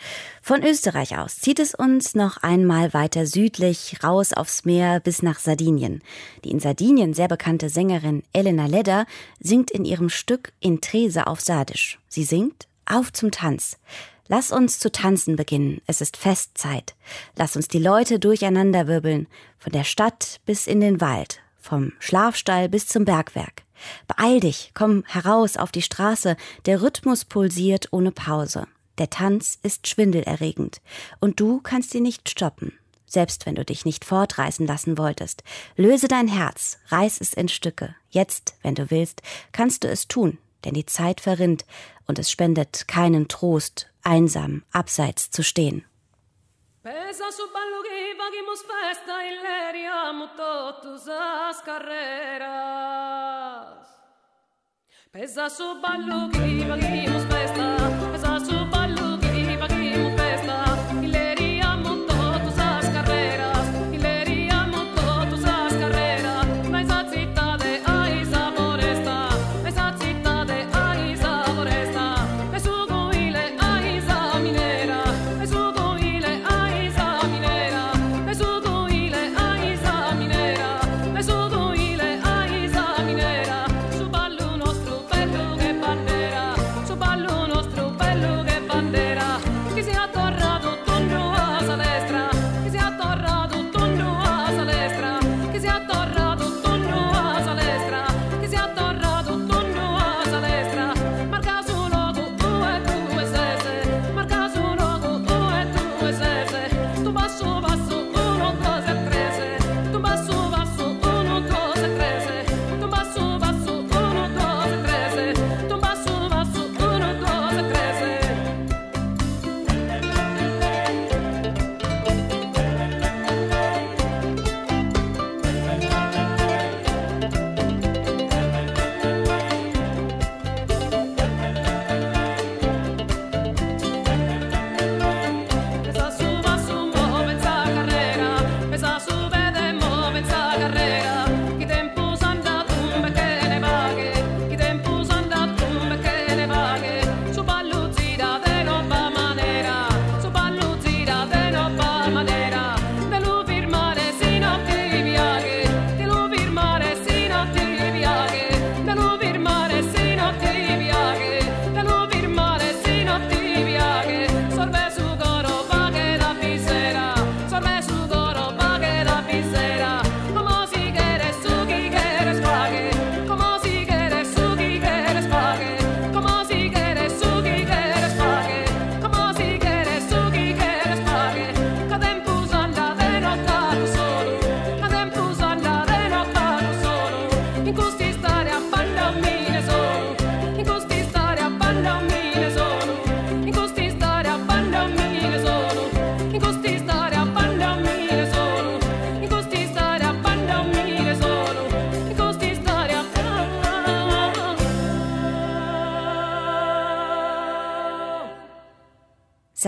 Von Österreich aus zieht es uns noch einmal weiter südlich, raus aufs Meer bis nach Sardinien. Die in Sardinien sehr bekannte Sängerin Elena Ledder singt in ihrem Stück In Trese auf Sardisch. Sie singt Auf zum Tanz. Lass uns zu tanzen beginnen, es ist Festzeit. Lass uns die Leute durcheinander wirbeln, von der Stadt bis in den Wald, vom Schlafstall bis zum Bergwerk. Beeil dich, komm heraus auf die Straße, der Rhythmus pulsiert ohne Pause. Der Tanz ist schwindelerregend, und du kannst ihn nicht stoppen, selbst wenn du dich nicht fortreißen lassen wolltest. Löse dein Herz, reiß es in Stücke. Jetzt, wenn du willst, kannst du es tun, denn die Zeit verrinnt, und es spendet keinen Trost, einsam abseits zu stehen. Pesa su ballo che vaghimus festa in l'eriamo totus as carreras. Pesa su ballo che vaghimus festa, pesa su ballo festa.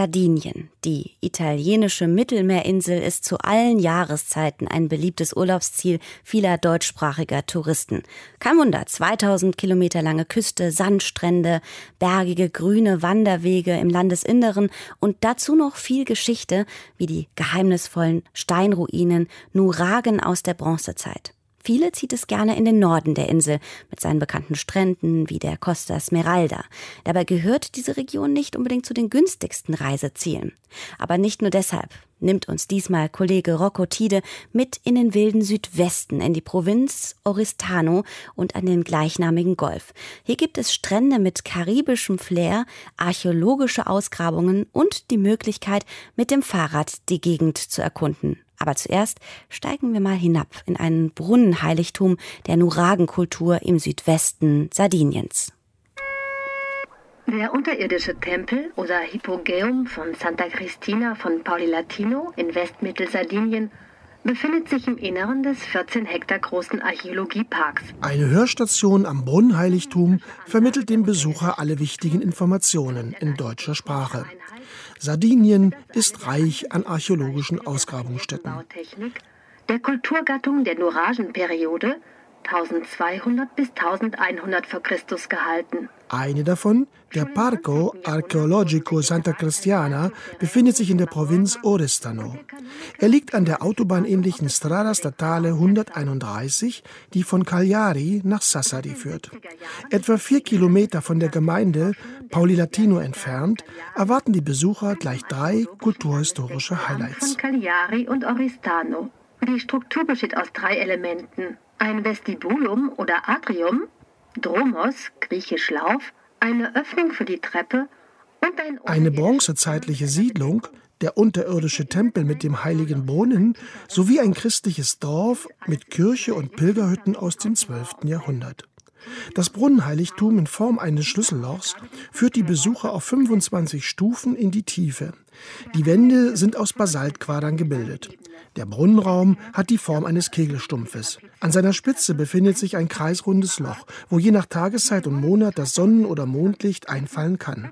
Sardinien, die italienische Mittelmeerinsel, ist zu allen Jahreszeiten ein beliebtes Urlaubsziel vieler deutschsprachiger Touristen. Kein Wunder, 2000 Kilometer lange Küste, Sandstrände, bergige grüne Wanderwege im Landesinneren und dazu noch viel Geschichte, wie die geheimnisvollen Steinruinen Nuragen aus der Bronzezeit. Viele zieht es gerne in den Norden der Insel mit seinen bekannten Stränden wie der Costa Smeralda. Dabei gehört diese Region nicht unbedingt zu den günstigsten Reisezielen. Aber nicht nur deshalb nimmt uns diesmal Kollege Rocco Tide mit in den wilden Südwesten, in die Provinz Oristano und an den gleichnamigen Golf. Hier gibt es Strände mit karibischem Flair, archäologische Ausgrabungen und die Möglichkeit, mit dem Fahrrad die Gegend zu erkunden. Aber zuerst steigen wir mal hinab in ein Brunnenheiligtum der Nuragenkultur im Südwesten Sardiniens. Der unterirdische Tempel oder Hypogeum von Santa Cristina von Pauli Latino in Westmittelsardinien befindet sich im Inneren des 14 Hektar großen Archäologieparks. Eine Hörstation am Brunnenheiligtum vermittelt dem Besucher alle wichtigen Informationen in deutscher Sprache. Sardinien ist reich an archäologischen Ausgrabungsstätten. Der Kulturgattung der Nuragenperiode 1200 bis 1100 v. Chr. gehalten. Eine davon, der Parco Archeologico Santa Cristiana, befindet sich in der Provinz Oristano. Er liegt an der autobahnähnlichen Strada Statale 131, die von Cagliari nach Sassari führt. Etwa vier Kilometer von der Gemeinde Pauli Latino entfernt erwarten die Besucher gleich drei kulturhistorische Highlights. Von Cagliari und Oristano. Die Struktur besteht aus drei Elementen ein Vestibulum oder Atrium, Dromos, griechisch Lauf, eine Öffnung für die Treppe und ein eine bronzezeitliche Siedlung, der unterirdische Tempel mit dem heiligen Brunnen sowie ein christliches Dorf mit Kirche und Pilgerhütten aus dem 12. Jahrhundert. Das Brunnenheiligtum in Form eines Schlüssellochs führt die Besucher auf 25 Stufen in die Tiefe. Die Wände sind aus Basaltquadern gebildet. Der Brunnenraum hat die Form eines Kegelstumpfes. An seiner Spitze befindet sich ein kreisrundes Loch, wo je nach Tageszeit und Monat das Sonnen- oder Mondlicht einfallen kann.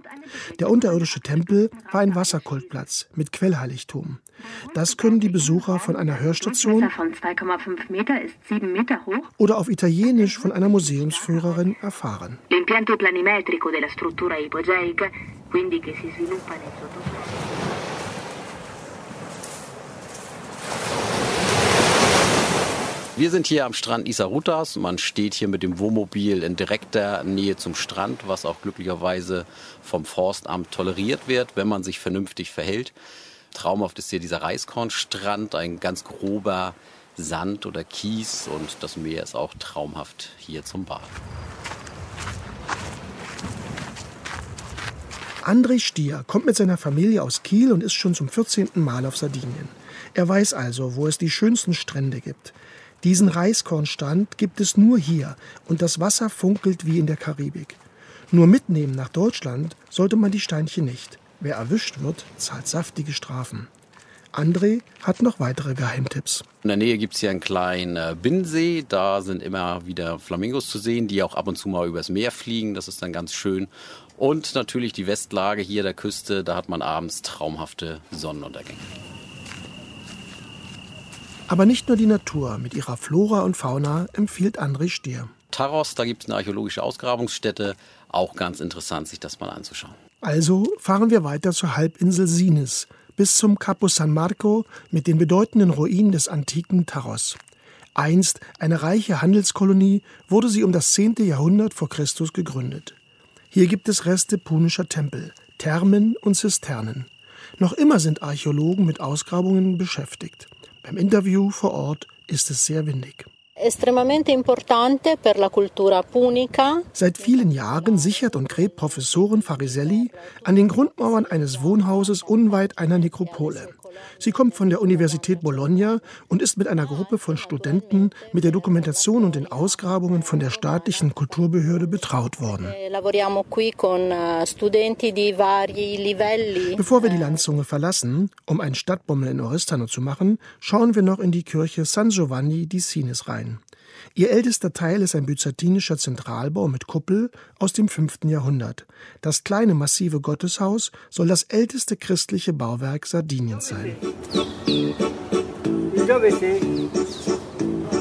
Der unterirdische Tempel war ein Wasserkultplatz mit Quellheiligtum. Das können die Besucher von einer Hörstation von 2,5 Meter ist 7 Meter hoch oder auf Italienisch von einer Museumsführerin erfahren. L'impianto planimetrico della struttura ipogeica, quindi che si sviluppa nel sottosuolo. Wir sind hier am Strand Isarutas. Man steht hier mit dem Wohnmobil in direkter Nähe zum Strand, was auch glücklicherweise vom Forstamt toleriert wird, wenn man sich vernünftig verhält. Traumhaft ist hier dieser Reiskornstrand, ein ganz grober Sand oder Kies und das Meer ist auch traumhaft hier zum Baden. André Stier kommt mit seiner Familie aus Kiel und ist schon zum 14. Mal auf Sardinien. Er weiß also, wo es die schönsten Strände gibt. Diesen Reiskornstrand gibt es nur hier und das Wasser funkelt wie in der Karibik. Nur mitnehmen nach Deutschland sollte man die Steinchen nicht. Wer erwischt wird, zahlt saftige Strafen. André hat noch weitere Geheimtipps. In der Nähe gibt es hier einen kleinen äh, Binnensee. Da sind immer wieder Flamingos zu sehen, die auch ab und zu mal übers Meer fliegen. Das ist dann ganz schön. Und natürlich die Westlage hier der Küste. Da hat man abends traumhafte Sonnenuntergänge. Aber nicht nur die Natur mit ihrer Flora und Fauna empfiehlt André Stier. Taros, da gibt es eine archäologische Ausgrabungsstätte. Auch ganz interessant, sich das mal anzuschauen. Also fahren wir weiter zur Halbinsel Sines bis zum Capo San Marco mit den bedeutenden Ruinen des antiken Taros. Einst eine reiche Handelskolonie wurde sie um das 10. Jahrhundert vor Christus gegründet. Hier gibt es Reste punischer Tempel, Thermen und Zisternen. Noch immer sind Archäologen mit Ausgrabungen beschäftigt. Beim Interview vor Ort ist es sehr windig. Seit vielen Jahren sichert und gräbt Professorin Fariselli an den Grundmauern eines Wohnhauses unweit einer Nekropole. Sie kommt von der Universität Bologna und ist mit einer Gruppe von Studenten mit der Dokumentation und den Ausgrabungen von der staatlichen Kulturbehörde betraut worden. Bevor wir die Landzunge verlassen, um einen Stadtbummel in Oristano zu machen, schauen wir noch in die Kirche San Giovanni di Sinis rein. Ihr ältester Teil ist ein byzantinischer Zentralbau mit Kuppel aus dem 5. Jahrhundert. Das kleine massive Gotteshaus soll das älteste christliche Bauwerk Sardiniens sein.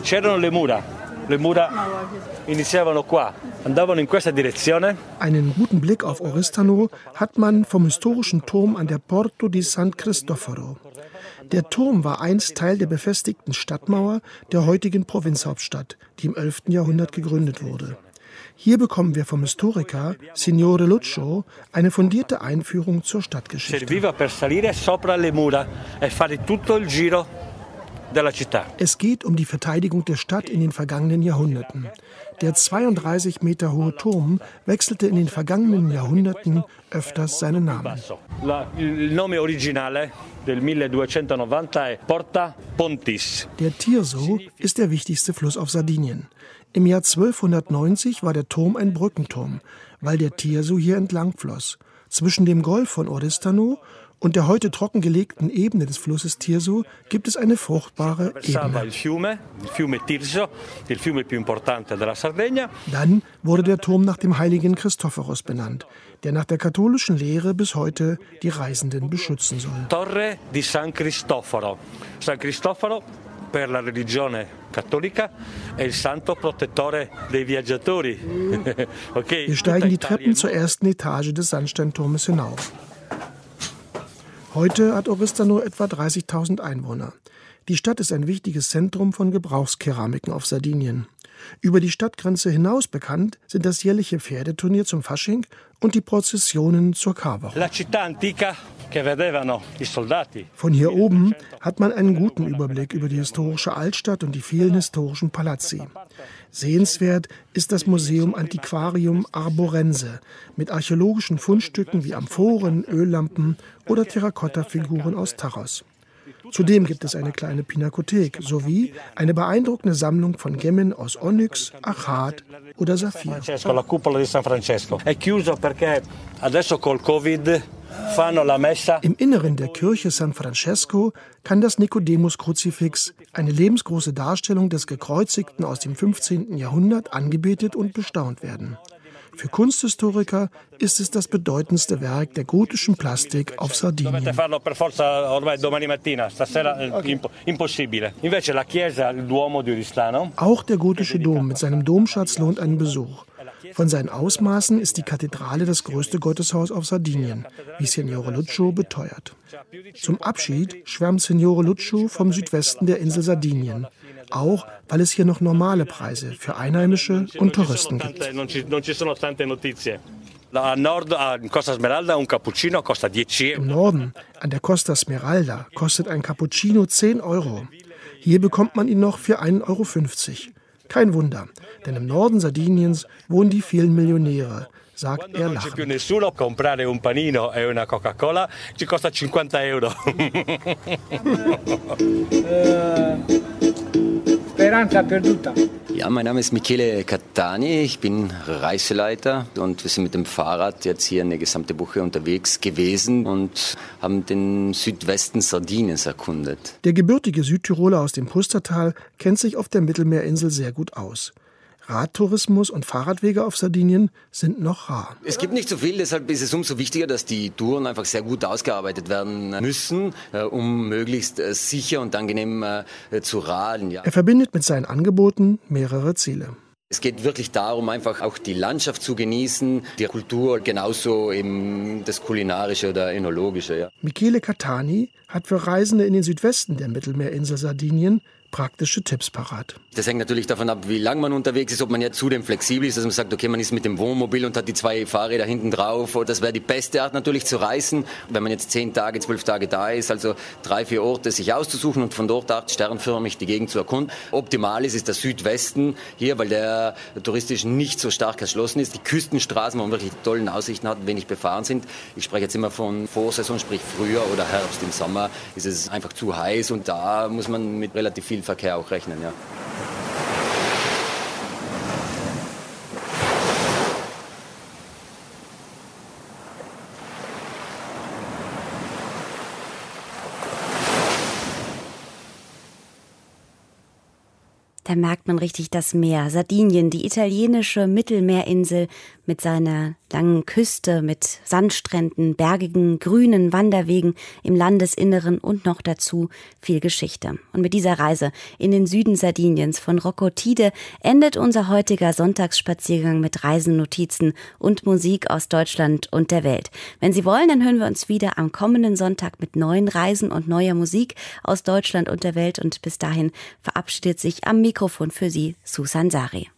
C'erano le mura. Le mura iniziavano qua, andavano in questa direzione. Einen guten Blick auf Oristano hat man vom historischen Turm an der Porto di San Cristoforo. Der Turm war einst Teil der befestigten Stadtmauer der heutigen Provinzhauptstadt, die im 11. Jahrhundert gegründet wurde. Hier bekommen wir vom Historiker Signore Luccio eine fundierte Einführung zur Stadtgeschichte. E. Es geht um die Verteidigung der Stadt in den vergangenen Jahrhunderten. Der 32 Meter hohe Turm wechselte in den vergangenen Jahrhunderten öfters seinen Namen. La, il nome originale del 1290 è Porta Pontis. Der Tirso ist der wichtigste Fluss auf Sardinien. Im Jahr 1290 war der Turm ein Brückenturm, weil der Tirso hier entlang floss. Zwischen dem Golf von Oristano und der heute trockengelegten Ebene des Flusses Tirso gibt es eine fruchtbare Ebene. Dann wurde der Turm nach dem heiligen Christophoros benannt, der nach der katholischen Lehre bis heute die Reisenden beschützen soll. Torre di San Cristoforo. San Cristoforo per la religione cattolica è il santo protettore dei viaggiatori. okay. Wir steigen die Treppen zur ersten Etage des Sandsteinturmes hinauf. Heute hat Oristano etwa 30.000 Einwohner. Die Stadt ist ein wichtiges Zentrum von Gebrauchskeramiken auf Sardinien. Über die Stadtgrenze hinaus bekannt sind das jährliche Pferdeturnier zum Fasching und die Prozessionen zur Karwoche. Von hier oben hat man einen guten Überblick über die historische Altstadt und die vielen historischen Palazzi. Sehenswert ist das Museum Antiquarium Arborense mit archäologischen Fundstücken wie Amphoren, Öllampen oder Terrakotta-Figuren aus Taros. Zudem gibt es eine kleine Pinakothek sowie eine beeindruckende Sammlung von Gemmen aus Onyx, Achat oder Saphir. La cupola San Francesco è chiuso perché adesso col Covid. Im Inneren der Kirche San Francesco kann das Nikodemus-Kruzifix, eine lebensgroße Darstellung des Gekreuzigten aus dem 15. Jahrhundert, angebetet und bestaunt werden. Für Kunsthistoriker ist es das bedeutendste Werk der gotischen Plastik auf Sardinien. Auch der gotische Dom mit seinem Domschatz lohnt einen Besuch. Von seinen Ausmaßen ist die Kathedrale das größte Gotteshaus auf Sardinien, wie Signore Luccio beteuert. Zum Abschied schwärmt Signore Luccio vom Südwesten der Insel Sardinien, auch weil es hier noch normale Preise für Einheimische und Touristen gibt. Im Norden, an der Costa Smeralda, kostet ein Cappuccino 10 Euro. Hier bekommt man ihn noch für 1,50 Euro. Kein Wunder, denn im Norden Sardiniens wohnen die vielen Millionäre, sagt er lachend. Speranza perduta. Ja, mein Name ist Michele Catani, ich bin Reiseleiter und wir sind mit dem Fahrrad jetzt hier eine gesamte Woche unterwegs gewesen und haben den Südwesten Sardiniens erkundet. Der gebürtige Südtiroler aus dem Pustertal kennt sich auf der Mittelmeerinsel sehr gut aus. Radtourismus und Fahrradwege auf Sardinien sind noch rar. Es gibt nicht so viel, deshalb ist es umso wichtiger, dass die Touren einfach sehr gut ausgearbeitet werden müssen, äh, um möglichst äh, sicher und angenehm äh, zu radeln. Ja. Er verbindet mit seinen Angeboten mehrere Ziele. Es geht wirklich darum, einfach auch die Landschaft zu genießen, die Kultur, genauso eben das Kulinarische oder Enologische. Ja. Michele Catani hat für Reisende in den Südwesten der Mittelmeerinsel Sardinien praktische Tipps parat. Das hängt natürlich davon ab, wie lang man unterwegs ist, ob man jetzt zudem flexibel ist, dass man sagt, okay, man ist mit dem Wohnmobil und hat die zwei Fahrräder hinten drauf. Das wäre die beste Art natürlich zu reisen, wenn man jetzt zehn Tage, zwölf Tage da ist, also drei, vier Orte sich auszusuchen und von dort acht sternförmig die Gegend zu erkunden. Optimal ist, ist der Südwesten hier, weil der touristisch nicht so stark erschlossen ist. Die Küstenstraßen, wo man wirklich die tollen Aussichten hat, wenig befahren sind. Ich spreche jetzt immer von Vorsaison, sprich Frühjahr oder Herbst. Im Sommer ist es einfach zu heiß und da muss man mit relativ viel Verkehr auch rechnen. Ja. Da merkt man richtig das Meer. Sardinien, die italienische Mittelmeerinsel mit seiner langen Küste, mit Sandstränden, bergigen, grünen Wanderwegen im Landesinneren und noch dazu viel Geschichte. Und mit dieser Reise in den Süden Sardiniens von Rocco Tide endet unser heutiger Sonntagsspaziergang mit Reisennotizen und Musik aus Deutschland und der Welt. Wenn Sie wollen, dann hören wir uns wieder am kommenden Sonntag mit neuen Reisen und neuer Musik aus Deutschland und der Welt. Und bis dahin verabschiedet sich am Mikrofon für Sie Susan Sari.